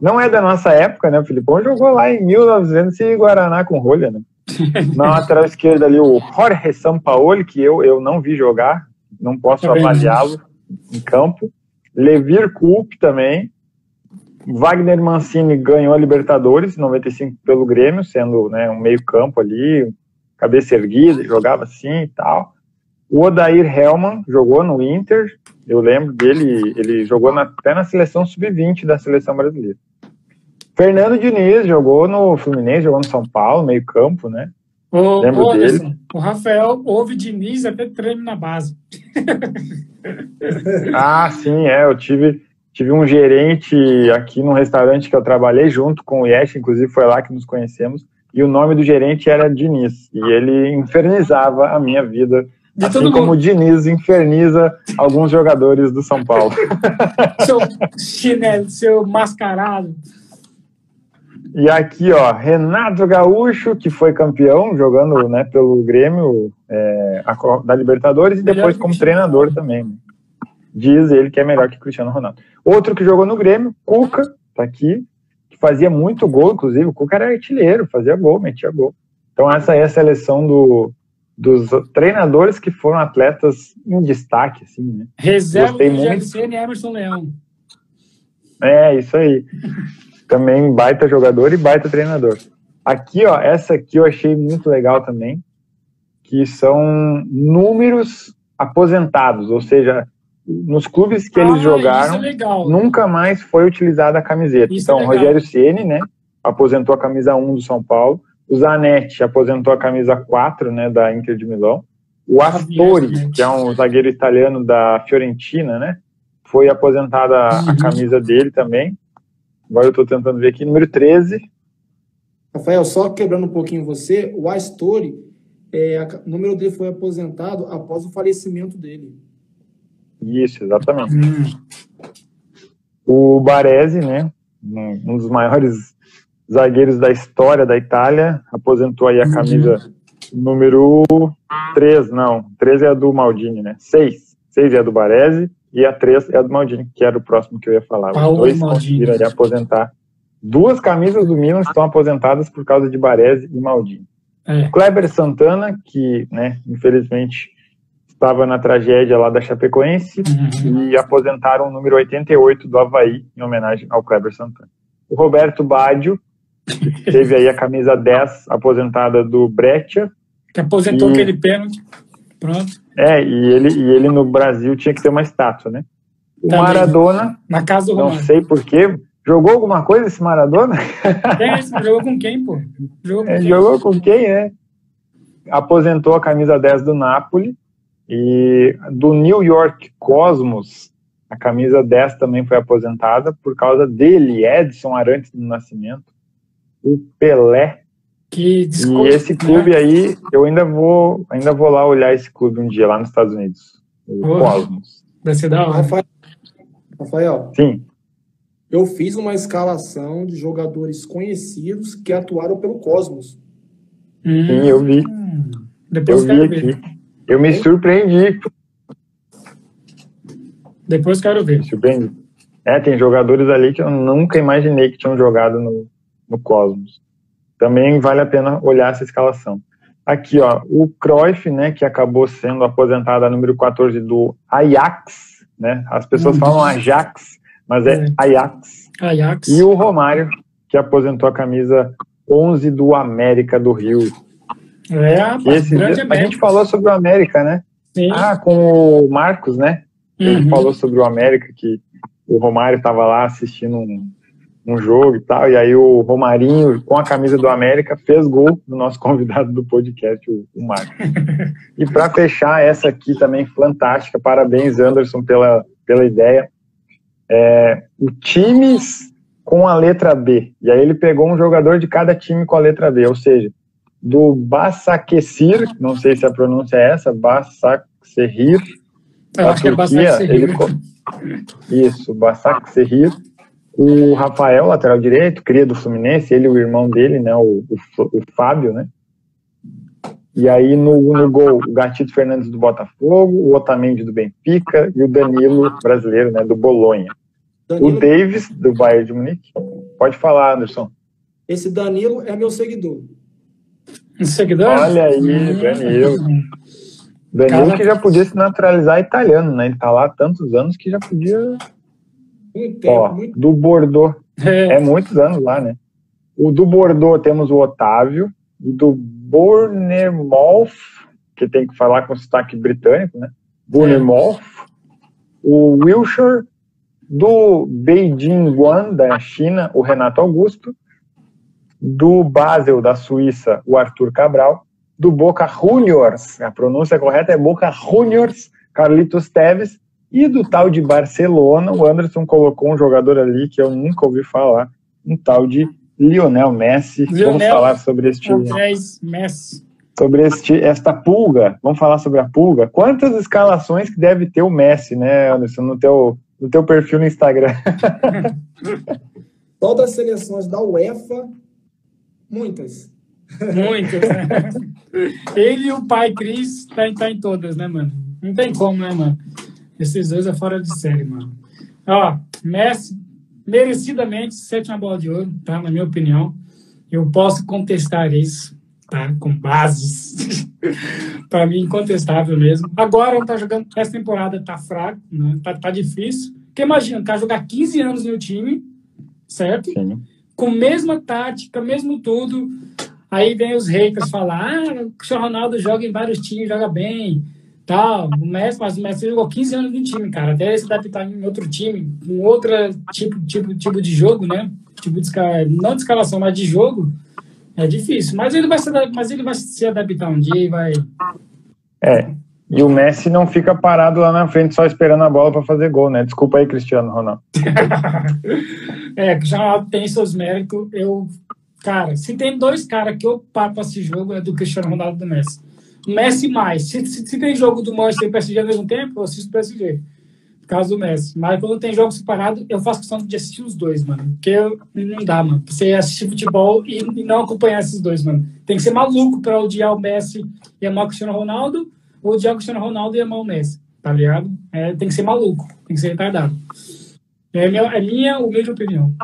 Não é da nossa época, né? O Filipão jogou lá em 1900 e Guaraná com rolha, né? Na lateral esquerda ali, o Jorge Sampaoli, que eu, eu não vi jogar, não posso avaliá-lo em campo. Levir Coupe também. Wagner Mancini ganhou a Libertadores em 95 pelo Grêmio, sendo né, um meio campo ali, cabeça erguida, jogava assim e tal. O Odair Hellman jogou no Inter, eu lembro dele, ele jogou na, até na seleção sub-20 da seleção brasileira. Fernando Diniz jogou no Fluminense, jogou no São Paulo, meio campo, né? O, Lembro o Anderson, o Rafael ouve Diniz até treino na base. <laughs> Ah, sim, é, eu tive, tive um gerente aqui num restaurante que eu trabalhei junto com o Yesh, inclusive foi lá que nos conhecemos, e o nome do gerente era Diniz, e ele infernizava a minha vida, De assim como o. Diniz inferniza alguns jogadores do São Paulo. <laughs> Seu chinelo, seu mascarado. E aqui, ó, Renato Gaúcho, que foi campeão jogando né, pelo Grêmio é, da Libertadores e depois como treinador também. né? Diz ele que é melhor que Cristiano Ronaldo. Outro que jogou no Grêmio, Cuca, tá aqui, que fazia muito gol, inclusive. O Cuca era artilheiro, fazia gol, metia gol. Então, essa é a seleção do, dos treinadores que foram atletas em destaque, assim, né? Reserva Gostei do muito. Emerson Leão. É, isso aí. Também baita jogador e baita treinador. Aqui, ó, essa aqui eu achei muito legal também, que são números aposentados, ou seja, nos clubes que ah, eles jogaram, é nunca mais foi utilizada a camiseta. Isso então, é Rogério Ceni, né, aposentou a camisa 1 do São Paulo, o Zanetti aposentou a camisa 4, né, da Inter de Milão, o Astori, que é um zagueiro italiano da Fiorentina, né, foi aposentada uhum. a camisa dele também. Agora eu estou tentando ver aqui, número 13. Rafael, só quebrando um pouquinho você, o Astori, é, o número dele foi aposentado após o falecimento dele. Isso, exatamente. Hum. O Baresi, né, um dos maiores zagueiros da história da Itália, aposentou aí a camisa uhum. número 3, não, 13 é a do Maldini, né? 6. 6 é a do Baresi e a 3 é a do Maldini, que era o próximo que eu ia falar. Paulo Os dois Maldini. conseguiram aposentar. Duas camisas do Milan estão aposentadas por causa de Baresi e Maldini. É. Kleber Santana, que, né, infelizmente estava na tragédia lá da Chapecoense uhum. e aposentaram o número 88 do Havaí em homenagem ao Kleber Santana. O Roberto Baggio teve aí a camisa 10 aposentada do Breccia. Que aposentou e... aquele pênalti. Pronto. É, e ele, e ele no Brasil tinha que ter uma estátua, né? O Também, Maradona. Na casa do Não Romário. sei porquê. Jogou alguma coisa esse Maradona? É, <laughs> jogou com quem, pô? Jogou com, é, quem? Jogou com quem, é? Aposentou a camisa 10 do Napoli e do New York Cosmos, a camisa 10 também foi aposentada por causa dele, Edson Arantes do Nascimento, o Pelé. Que e esse né? clube aí, eu ainda vou, ainda vou lá olhar esse clube um dia lá nos Estados Unidos, o oh, Cosmos. Vai ser da hora. Rafael, Rafael. Sim. Eu fiz uma escalação de jogadores conhecidos que atuaram pelo Cosmos. Hum. Sim, eu vi. Depois eu vi aqui. Eu me surpreendi. Depois quero ver. Me surpreendi. É, tem jogadores ali que eu nunca imaginei que tinham jogado no, no Cosmos. Também vale a pena olhar essa escalação. Aqui, ó, o Cruyff, né, que acabou sendo aposentado a número 14 do Ajax, né? As pessoas falam Ajax, mas é, é Ajax. Ajax. E o Romário, que aposentou a camisa 11 do América do Rio. É, esse dia, a gente falou sobre o América, né? Sim. Ah, com o Marcos, né? Ele uhum. falou sobre o América, que o Romário estava lá assistindo um, um jogo e tal, e aí o Romarinho, com a camisa do América, fez gol do nosso <laughs> convidado do podcast, o, o Marcos. e para fechar, essa aqui também fantástica, parabéns, Anderson, pela, pela ideia. É, o times com a letra B. E aí ele pegou um jogador de cada time com a letra B, ou seja, do Basakesir, não sei se a pronúncia é essa, Basakserir, da acho Turquia. Que é ele, isso, Basakserir. O Rafael, lateral direito, cria do Fluminense, ele e o irmão dele, né, o, o, o Fábio, né? E aí no, no gol, o Gatito Fernandes do Botafogo, o Otamendi do Benfica e o Danilo brasileiro, né, do Bolonha. Danilo... O Davis do Bayern de Munique. Pode falar, Anderson. Esse Danilo é meu seguidor. Seguidor? Olha aí, hum. Danilo. Danilo Cara... que já podia se naturalizar italiano, né? Ele tá lá há tantos anos que já podia. Muito Ó, muito... do Bordeaux. É. é. muitos anos lá, né? O do Bordeaux temos o Otávio. O do Bournemouth, que tem que falar com sotaque britânico, né? Bournemouth. É. O Wilshire. Do Beijing Guan, da China, o Renato Augusto do Basel, da Suíça, o Arthur Cabral, do Boca Juniors, a pronúncia correta é Boca Juniors, Carlitos Teves, e do tal de Barcelona, o Anderson colocou um jogador ali que eu nunca ouvi falar, um tal de Lionel Messi. Lionel Vamos falar sobre este Messi. Sobre este, esta pulga, vamos falar sobre a pulga. Quantas escalações que deve ter o Messi, né, Anderson, no teu, no teu perfil no Instagram? <laughs> Todas as seleções da UEFA Muitas. Muitas. Né? <laughs> Ele e o pai Cris tá, tá em todas, né, mano? Não tem como, né, mano? Esses dois é fora de série, mano. Ó, Messi, merecidamente, sétima bola de ouro, tá? Na minha opinião. Eu posso contestar isso, tá? Com bases. <laughs> para mim, incontestável mesmo. Agora, tá jogando, essa temporada tá fraco, né? Tá, tá difícil. Porque imagina, o cara jogar 15 anos no time, certo? Sim com mesma tática, mesmo tudo. Aí vem os haters falar, ah, o Cristiano Ronaldo joga em vários times, joga bem, tal. O Messi, mas o Messi jogou 15 anos em time, cara. Até ele se adaptar em outro time, com outro tipo, tipo, tipo de jogo, né? Tipo de não de escalação, mas de jogo, é difícil. Mas ele vai se, mas ele vai se adaptar um dia e vai. É. E o Messi não fica parado lá na frente só esperando a bola para fazer gol, né? Desculpa aí, Cristiano Ronaldo. <laughs> é, Cristiano Ronaldo tem seus méritos. Eu Cara, se tem dois caras que eu paro pra esse jogo, é do Cristiano Ronaldo e do Messi. Messi mais. Se, se, se, tem jogo do Manchester e PSG ao mesmo tempo, eu assisto o PSG. Por causa do Messi. Mas quando tem jogo separado, eu faço questão de assistir os dois, mano. Porque eu, não dá, mano. Você assistir futebol e, e, não acompanhar esses dois, mano. Tem que ser maluco pra odiar o Messi e amar o Cristiano Ronaldo, ou odiar o Cristiano Ronaldo e amar o Messi. Tá ligado? É, tem que ser maluco. Tem que ser retardado. É minha, é minha humilde opinião.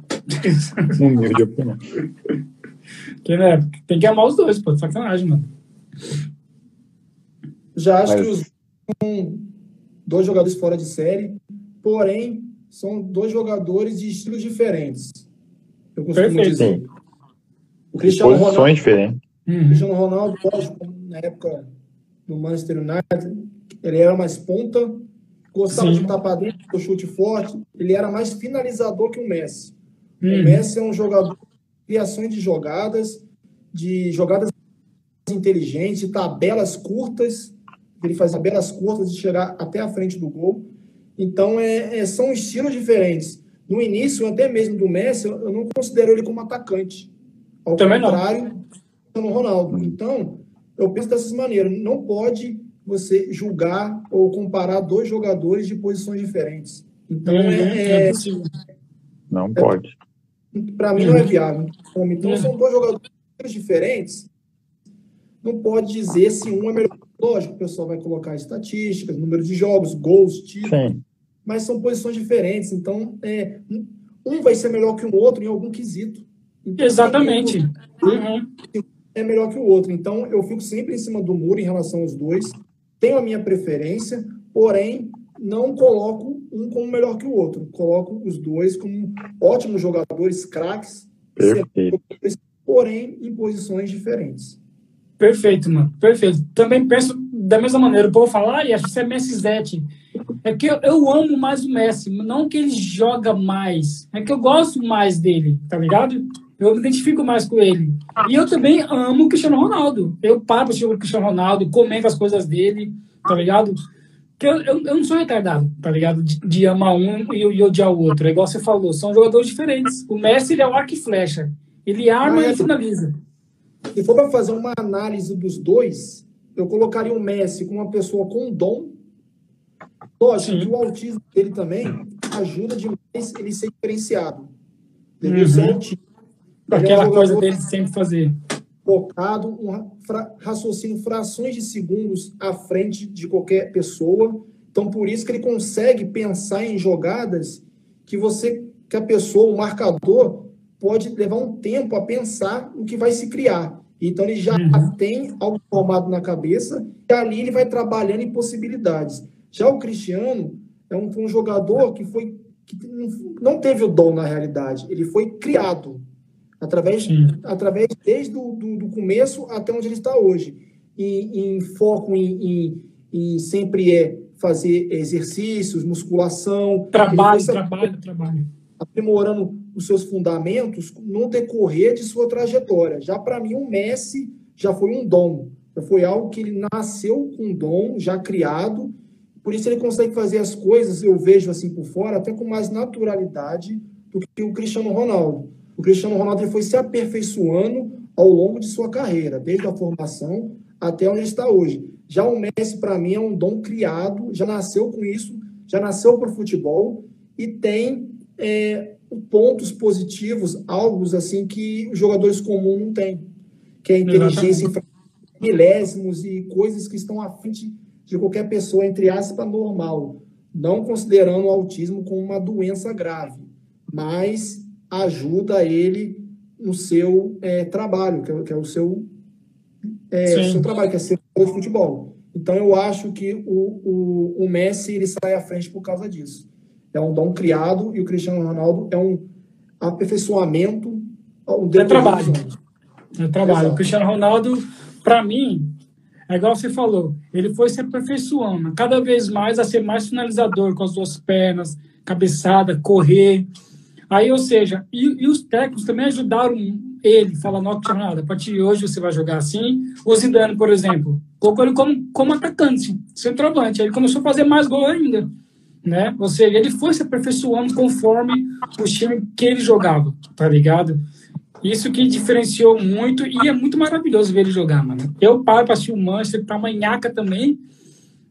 <laughs> Humilde opinião. Que, né, tem que amar os dois, pô. Sacanagem, mano. Já acho Mas... que os dois jogadores fora de série, porém, são dois jogadores de estilos diferentes. Eu costumo Perfeito. dizer. O Cristiano Posições Ronaldo, diferentes. Uhum. O Cristiano Ronaldo, lógico, na época do Manchester United, ele era mais ponta, gostava Sim. de chutar para dentro, o chute forte, ele era mais finalizador que o Messi. Uhum. O Messi é um jogador criações de jogadas, de jogadas inteligentes, de tabelas curtas, ele faz tabelas curtas de chegar até a frente do gol. Então, é, é, são estilos diferentes. No início, até mesmo do Messi, eu não considero ele como atacante. Ao Também contrário, no Ronaldo. Então, eu penso dessas maneiras. Não pode você julgar ou comparar dois jogadores de posições diferentes. Então, uhum, é, é, não pode para mim não é viável. Então, são dois jogadores diferentes. Não pode dizer se um é melhor. Lógico, o pessoal vai colocar estatísticas, número de jogos, gols, títulos, mas são posições diferentes. Então, é, um vai ser melhor que o outro em algum quesito. Então, Exatamente. Um é melhor que o outro. Então, eu fico sempre em cima do muro em relação aos dois. Tenho a minha preferência, porém, não coloco um como melhor que o outro. Coloco os dois como ótimos jogadores, craques, porém em posições diferentes. Perfeito, mano. Perfeito. Também penso da mesma maneira. O povo fala, ah, acho que você é Messi Zete. É que eu, eu, amo mais o Messi, não que ele joga mais, é que eu gosto mais dele, tá ligado? Eu me identifico mais com ele. E eu também amo o Cristiano Ronaldo. Eu paro para o Cristiano Ronaldo, comento as coisas dele, tá ligado? eu, eu, eu, não sou retardado, tá ligado? De, de amar um e, e, odiar o outro. É igual você falou, são jogadores diferentes. O Messi, ele é o arco e flecha. Ele arma e finaliza. Se for para fazer uma análise dos dois, eu colocaria o Messi como uma pessoa com dom. Lógico que o autismo dele também ajuda demais ele ser diferenciado. Ele uhum. Aquela é um coisa dele sempre fazer focado, um raciocínio frações de segundos à frente de qualquer pessoa. Então, por isso que ele consegue pensar em jogadas que você, que a pessoa, o marcador, pode levar um tempo a pensar o que vai se criar. Então, ele já uhum. tem algo formado na cabeça e ali ele vai trabalhando em possibilidades. Já o Cristiano é um, um jogador que foi que não teve o dom na realidade, ele foi criado através, através desde do, do, do, começo até onde ele está hoje. E, em foco em, em, em, sempre é fazer exercícios, musculação. Trabalho, trabalho, trabalho. Aprimorando os seus fundamentos no decorrer de sua trajetória. Já para mim, o Messi já foi um dom. Já foi algo que ele nasceu com dom, já criado. Por isso ele consegue fazer as coisas, eu vejo assim por fora, até com mais naturalidade do que o Cristiano Ronaldo. O Cristiano Ronaldo foi se aperfeiçoando ao longo de sua carreira, desde a formação até onde está hoje. Já o Messi, para mim, é um dom criado, já nasceu com isso, já nasceu para o futebol e tem é, pontos positivos, algo assim que os jogadores comuns não têm, que é a inteligência em milésimos e coisas que estão à frente de qualquer pessoa, entre aspas, normal, não considerando o autismo como uma doença grave, mas ajuda ele no seu é, trabalho, que é, que é, o seu, é, seu trabalho, que é ser de futebol. Então eu acho que o, o, o, Messi ele sai à frente por causa disso. É um dom criado e o Cristiano Ronaldo é um aperfeiçoamento Um é trabalho. É trabalho. Exato. O Cristiano Ronaldo, para mim, é igual você falou, ele foi se aperfeiçoando cada vez mais a ser mais finalizador com as duas pernas, cabeçada, correr. Aí, ou seja, e, e os técnicos também ajudaram ele, falando, ó, Cristiano Ronaldo, a partir de hoje você vai jogar assim. O Zidane, por exemplo, colocou ele como, como atacante, centroavante. Aí ele começou a fazer mais gol ainda. Né? Ou seja, ele foi se aperfeiçoando conforme o time que ele jogava, tá ligado? Isso que diferenciou muito e é muito maravilhoso ver ele jogar, mano. Eu paro para assistir o Manchester, pra manhaca também,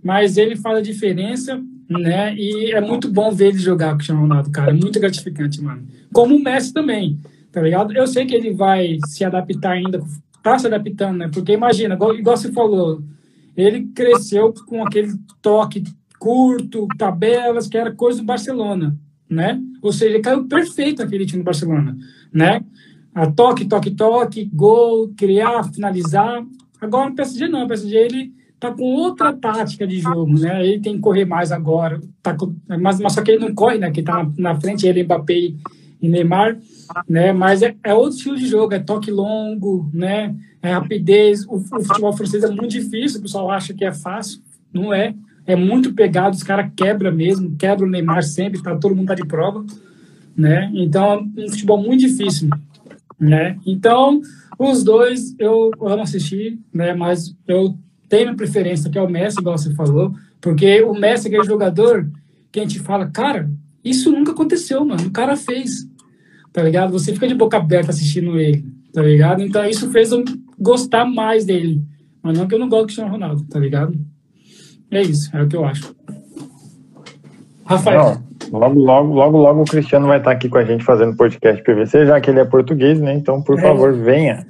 mas ele faz a diferença, né? E é muito bom ver ele jogar com o Cristiano Ronaldo, cara. É muito gratificante, mano. Como o Messi também, tá ligado? Eu sei que ele vai se adaptar ainda, tá se adaptando, né? Porque imagina, igual, igual você falou, ele cresceu com aquele toque curto, tabelas, que era coisa do Barcelona, né? Ou seja, caiu perfeito naquele time do Barcelona, né? a toque, toque, toque, gol, criar, finalizar. Agora o PSG não, o PSG ele tá com outra tática de jogo, né? Ele tem que correr mais agora, tá com, mas, mas só que ele não corre, né? Que tá na, na frente ele, Mbappé e Neymar, né? Mas é, é, outro estilo de jogo, é toque longo, né? É rapidez. O, o futebol francês é muito difícil, o pessoal acha que é fácil, não é. É muito pegado, os caras quebra mesmo, quebra o Neymar sempre, tá, todo mundo tá de prova, né? Então, é um futebol muito difícil né? Então, os dois eu amo assistir, né? Mas eu tenho minha preferência, que é o Messi, igual você falou, porque o Messi é aquele jogador que a gente fala, cara, isso nunca aconteceu, mano. O cara fez, tá ligado? Você fica de boca aberta assistindo ele, tá ligado? Então, isso fez eu gostar mais dele. Mas não que eu não gosto do Cristiano Ronaldo, tá ligado? É isso, é o que eu acho. Rafael. Não. Logo, logo, logo, logo o Cristiano vai estar aqui com a gente fazendo podcast PVC, já que ele é português, né? Então, por é. favor, venha.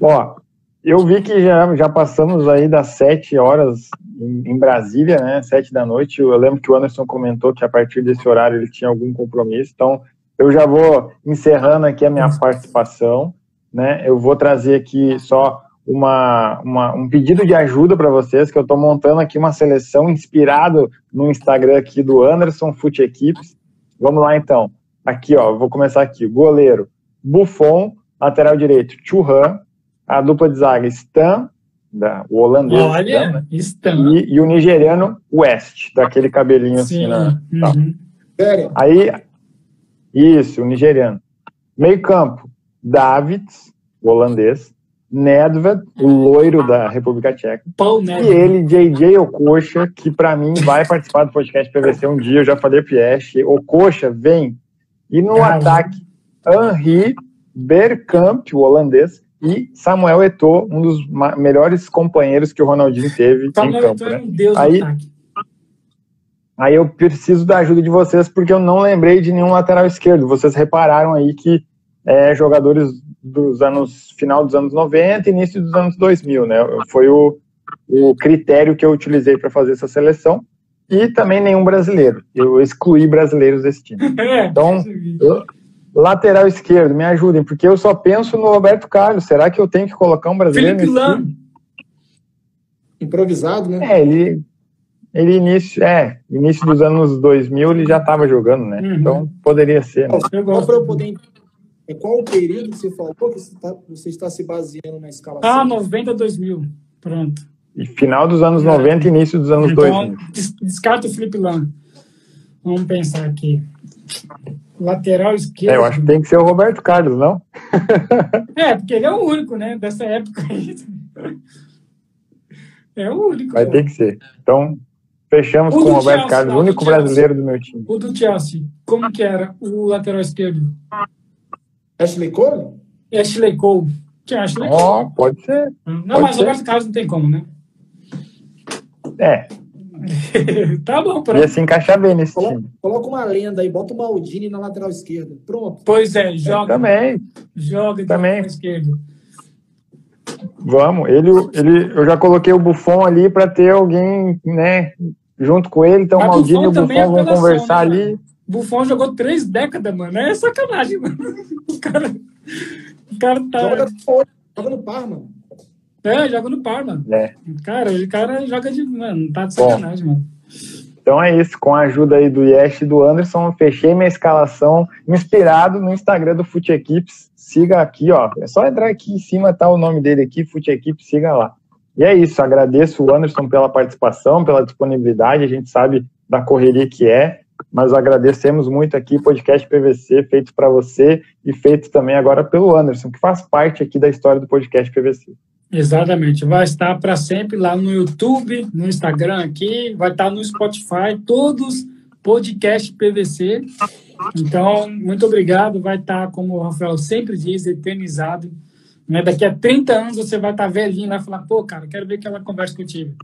Ó, eu vi que já, já passamos aí das sete horas em, em, Brasília, né? Sete da noite. Eu lembro que o Anderson comentou que a partir desse horário ele tinha algum compromisso. Então, eu já vou encerrando aqui a minha participação, né? Eu vou trazer aqui só uma, uma, um pedido de ajuda para vocês, que eu estou montando aqui uma seleção inspirado no Instagram aqui do Anderson Fute Equipes. Vamos lá então. Aqui, ó, vou começar aqui. Goleiro, Buffon, lateral direito, Churran, a dupla de zaga, Stan, da, o holandês, Olha, Stan, Stan. E, e, o nigeriano, West, daquele cabelinho assim, Sim. assim, na, uhum. Aí, isso, o nigeriano. Meio campo, Davids, o holandês, Nedved, o loiro da República Tcheca. Paul e ele, JJ Okocha, que para mim vai participar do podcast PVC um dia, eu já falei pro Yesh. Okocha, vem. E no ataque, Henri Bergkamp, o holandês, e Samuel Eto'o, um dos melhores companheiros que o Ronaldinho teve Samuel em campo. É né? um Deus aí, aí eu preciso da ajuda de vocês, porque eu não lembrei de nenhum lateral esquerdo. Vocês repararam aí que é, jogadores dos anos final dos anos 90 início dos anos 2000, né? Foi o, o critério que eu utilizei para fazer essa seleção e também nenhum brasileiro. Eu excluí brasileiros desse time. <laughs> É, então, eu, lateral esquerdo, me ajudem, porque eu só penso no Roberto Carlos. Será que eu tenho que colocar um brasileiro Felipe Lam. Improvisado, né? É, ele ele início, é, início dos anos 2000 ele já estava jogando, né? Uhum. Então poderia ser. Né? Só para eu poder é qual o período que você falou que você está, você está se baseando na escala? Ah, 90 2000. Pronto. E final dos anos é. 90 e início dos anos então, 2000. Descarta o Felipe Lang. Vamos pensar aqui. Lateral esquerdo. É, eu acho que tem que ser o Roberto Carlos, não? <laughs> é, porque ele é o único, né? Dessa época aí. É o único. Vai ter que ser. Então, fechamos o com o Roberto Chelsea, Carlos, o único brasileiro do meu time. O do Chelsea, como que era o lateral esquerdo? Ashley Cole? Ashley Cole. Tinha Ashley Cole. Oh, pode ser. Não, pode mas ser. o Roberto Carlos não tem como, né? É. <laughs> tá bom, pronto. Ia se encaixar bem nesse coloca, time. Coloca uma lenda aí, bota o Maldini na lateral esquerda. Pronto. Pois é, joga. É, também. Joga também. na esquerda. Vamos, ele, ele, eu já coloquei o Buffon ali para ter alguém, né, junto com ele, então o Maldini e o Buffon é vão conversar né, ali. Buffon jogou três décadas, mano. É sacanagem, mano. O cara, o cara tá. Joga, joga no Parma. É, joga no Parma. É. Cara, o cara joga de. Mano, tá de sacanagem, Bom, mano. Então é isso, com a ajuda aí do Yesh e do Anderson, fechei minha escalação inspirado no Instagram do Fute Equipes. Siga aqui, ó. É só entrar aqui em cima, tá o nome dele aqui, Fute Equipes, siga lá. E é isso, agradeço o Anderson pela participação, pela disponibilidade, a gente sabe da correria que é, mas agradecemos muito aqui podcast PVC feito para você e feito também agora pelo Anderson, que faz parte aqui da história do podcast PVC. Exatamente, vai estar para sempre lá no YouTube, no Instagram aqui, vai estar no Spotify, todos podcast PVC. Então, muito obrigado, vai estar, como o Rafael sempre diz, eternizado. Né? Daqui a 30 anos você vai estar velhinho, vai falar, pô, cara, quero ver aquela conversa que eu tive.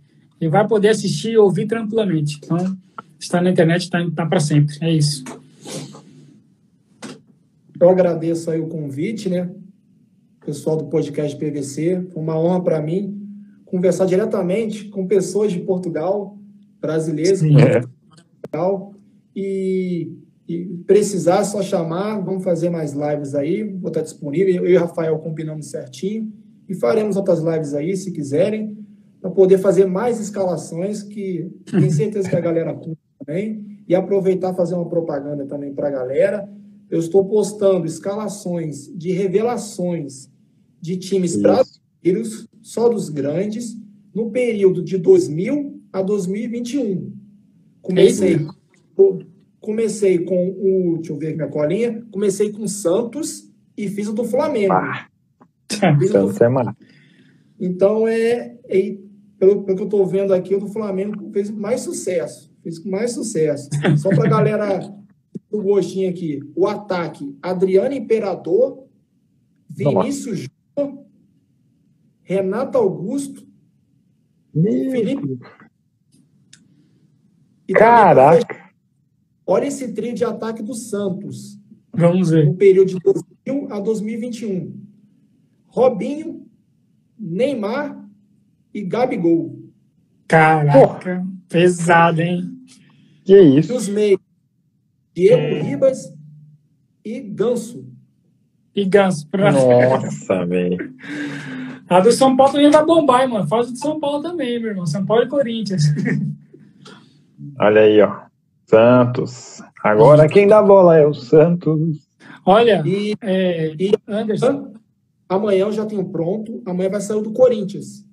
E vai poder assistir e ouvir tranquilamente. Então, está na internet, está tá para sempre. É isso. Eu agradeço aí o convite, né? Pessoal do podcast PVC. Foi uma honra para mim conversar diretamente com pessoas de Portugal, brasileiros de é. Portugal. E, e precisar, só chamar. Vamos fazer mais lives aí. Vou estar disponível. Eu e o Rafael combinamos certinho. E faremos outras lives aí, se quiserem, para poder fazer mais escalações que tenho certeza que a galera curte também e aproveitar fazer uma propaganda também para a galera. Eu estou postando escalações de revelações de times brasileiros, só dos grandes, no período de 2000 a 2021. Comecei, comecei com o. Deixa eu ver minha colinha. Comecei com Santos e fiz o do Flamengo. Ah, é massa. Então, é, é pelo, pelo que eu estou vendo aqui, o do Flamengo fez mais sucesso fez com mais sucesso. Só para a galera do gostinho aqui. O ataque: Adriano Imperador, Vinícius Júnior, Renato Augusto, Meu Felipe. E Caraca! Olha esse trio de ataque do Santos. Vamos ver. No período de 2000 a 2021. Robinho, Neymar e Gabigol. Caraca, Porra. pesado, hein? Que isso? Dos meios, Diego. Ribas e Ganso. E Ganso. Pra... Nossa, <laughs> velho. A do São Paulo também vai bombar, hein, mano. Faz o de São Paulo também, meu irmão. São Paulo e Corinthians. <laughs> Olha aí, ó. Santos. Agora quem dá bola é o Santos. Olha, e, é, e Anderson. Amanhã eu já tenho pronto. Amanhã vai sair o do Corinthians.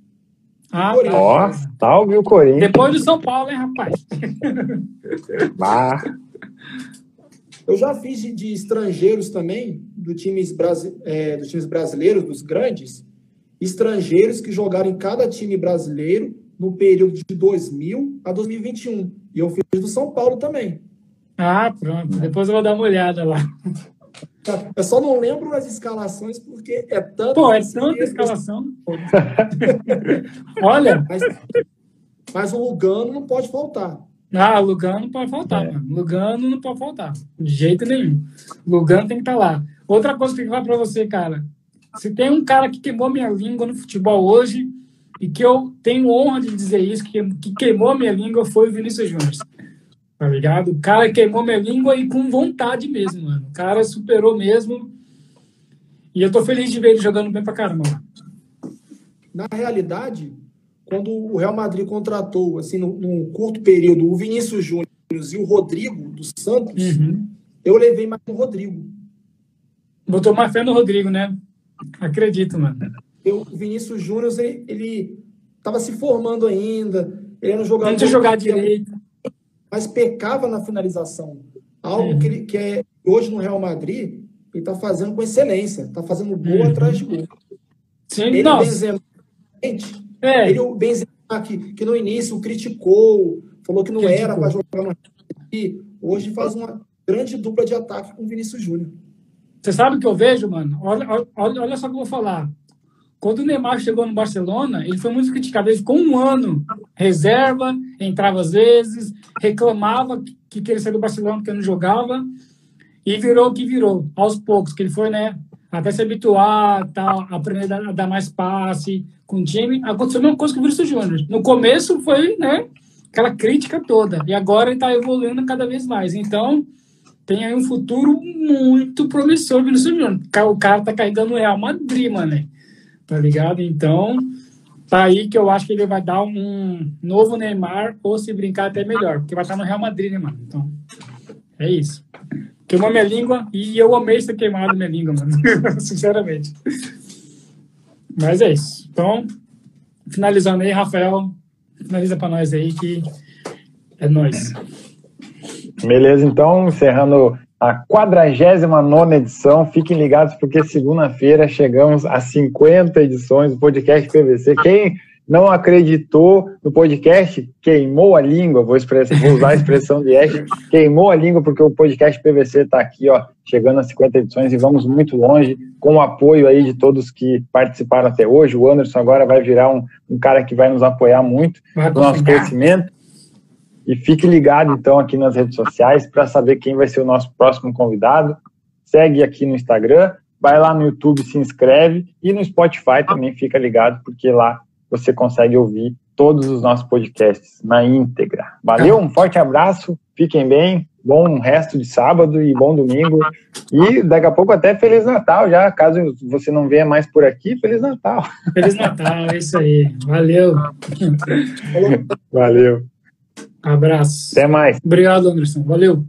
Ah, tá. Ó, salve o Corinthians. Depois do São Paulo, hein, rapaz? <laughs> Bah. Eu já fiz de, de estrangeiros também, do times, brasi é, dos times brasileiros, dos grandes, estrangeiros que jogaram em cada time brasileiro no período de 2000 a 2021. E eu fiz do São Paulo também. Ah, pronto. Depois eu vou dar uma olhada lá. Eu só não lembro as escalações porque é tanto. Pô, é tanta escalação. <laughs> Olha. Mas, mas, o Lugano não pode faltar. Ah, o Lugano não pode faltar, é. mano. Lugano não pode faltar. De jeito nenhum. Lugano tem que estar tá lá. Outra coisa que eu falar para você, cara. Se tem um cara que queimou minha língua no futebol hoje, e que eu tenho honra de dizer isso, que, que queimou minha língua, foi o Vinícius Júnior. Tá ligado? O cara queimou minha língua e com vontade mesmo, mano. O cara superou mesmo. E eu tô feliz de ver ele jogando bem pra caramba. Na realidade, quando o Real Madrid contratou, assim, num, num curto período, o Vinícius Júnior e o Rodrigo do Santos, uhum. eu levei mais o Rodrigo. Botou mais fé no Rodrigo, né? Acredito, mano. Eu, o Vinícius Júnior, ele, ele tava se formando ainda, ele era um jogador... Não tinha jogar direito mas pecava na finalização. Algo que, ele, que é hoje no Real Madrid, ele está fazendo com excelência, está fazendo gol uhum. atrás de gol. Sim, ele, nossa. Benzema, é. ele o Benzema que, que no início criticou, falou que não criticou. era para jogar no e hoje faz uma grande dupla de ataque com o Vinícius Júnior. Você sabe o que eu vejo, mano? Olha, olha, olha só o que eu vou falar. Quando o Neymar chegou no Barcelona, ele foi muito criticado. Ele ficou um ano reserva, entrava às vezes, reclamava que queria sair do Barcelona porque não jogava, e virou o que virou, aos poucos, que ele foi, né, até se habituar, tal, aprender a dar mais passe com o time. Aconteceu a mesma coisa com o Vinícius Júnior. No começo foi, né, aquela crítica toda, e agora ele está evoluindo cada vez mais. Então, tem aí um futuro muito promissor, Vinícius Júnior. O cara tá carregando o Real Madrid, mano? Tá ligado? Então, tá aí que eu acho que ele vai dar um novo Neymar, ou se brincar até melhor, porque vai estar no Real Madrid, né, mano? Então, é isso. Queimou minha língua e eu amei ser queimado minha língua, mano. <laughs> Sinceramente. Mas é isso. Então, finalizando aí, Rafael, finaliza para nós aí que é nós. Beleza, então, encerrando a 49 edição. Fiquem ligados, porque segunda-feira chegamos a 50 edições do podcast PVC. Quem não acreditou no podcast, queimou a língua, vou, vou usar a expressão de Ash, queimou a língua, porque o podcast PVC está aqui, ó, chegando a 50 edições e vamos muito longe, com o apoio aí de todos que participaram até hoje. O Anderson agora vai virar um, um cara que vai nos apoiar muito no nosso crescimento. E fique ligado, então, aqui nas redes sociais para saber quem vai ser o nosso próximo convidado. Segue aqui no Instagram, vai lá no YouTube, se inscreve e no Spotify também fica ligado, porque lá você consegue ouvir todos os nossos podcasts na íntegra. Valeu, um forte abraço, fiquem bem, bom resto de sábado e bom domingo. E daqui a pouco até Feliz Natal já, caso você não venha mais por aqui, Feliz Natal. Feliz Natal, é isso aí. Valeu. Valeu. Abraço. Até mais. Obrigado, Anderson. Valeu.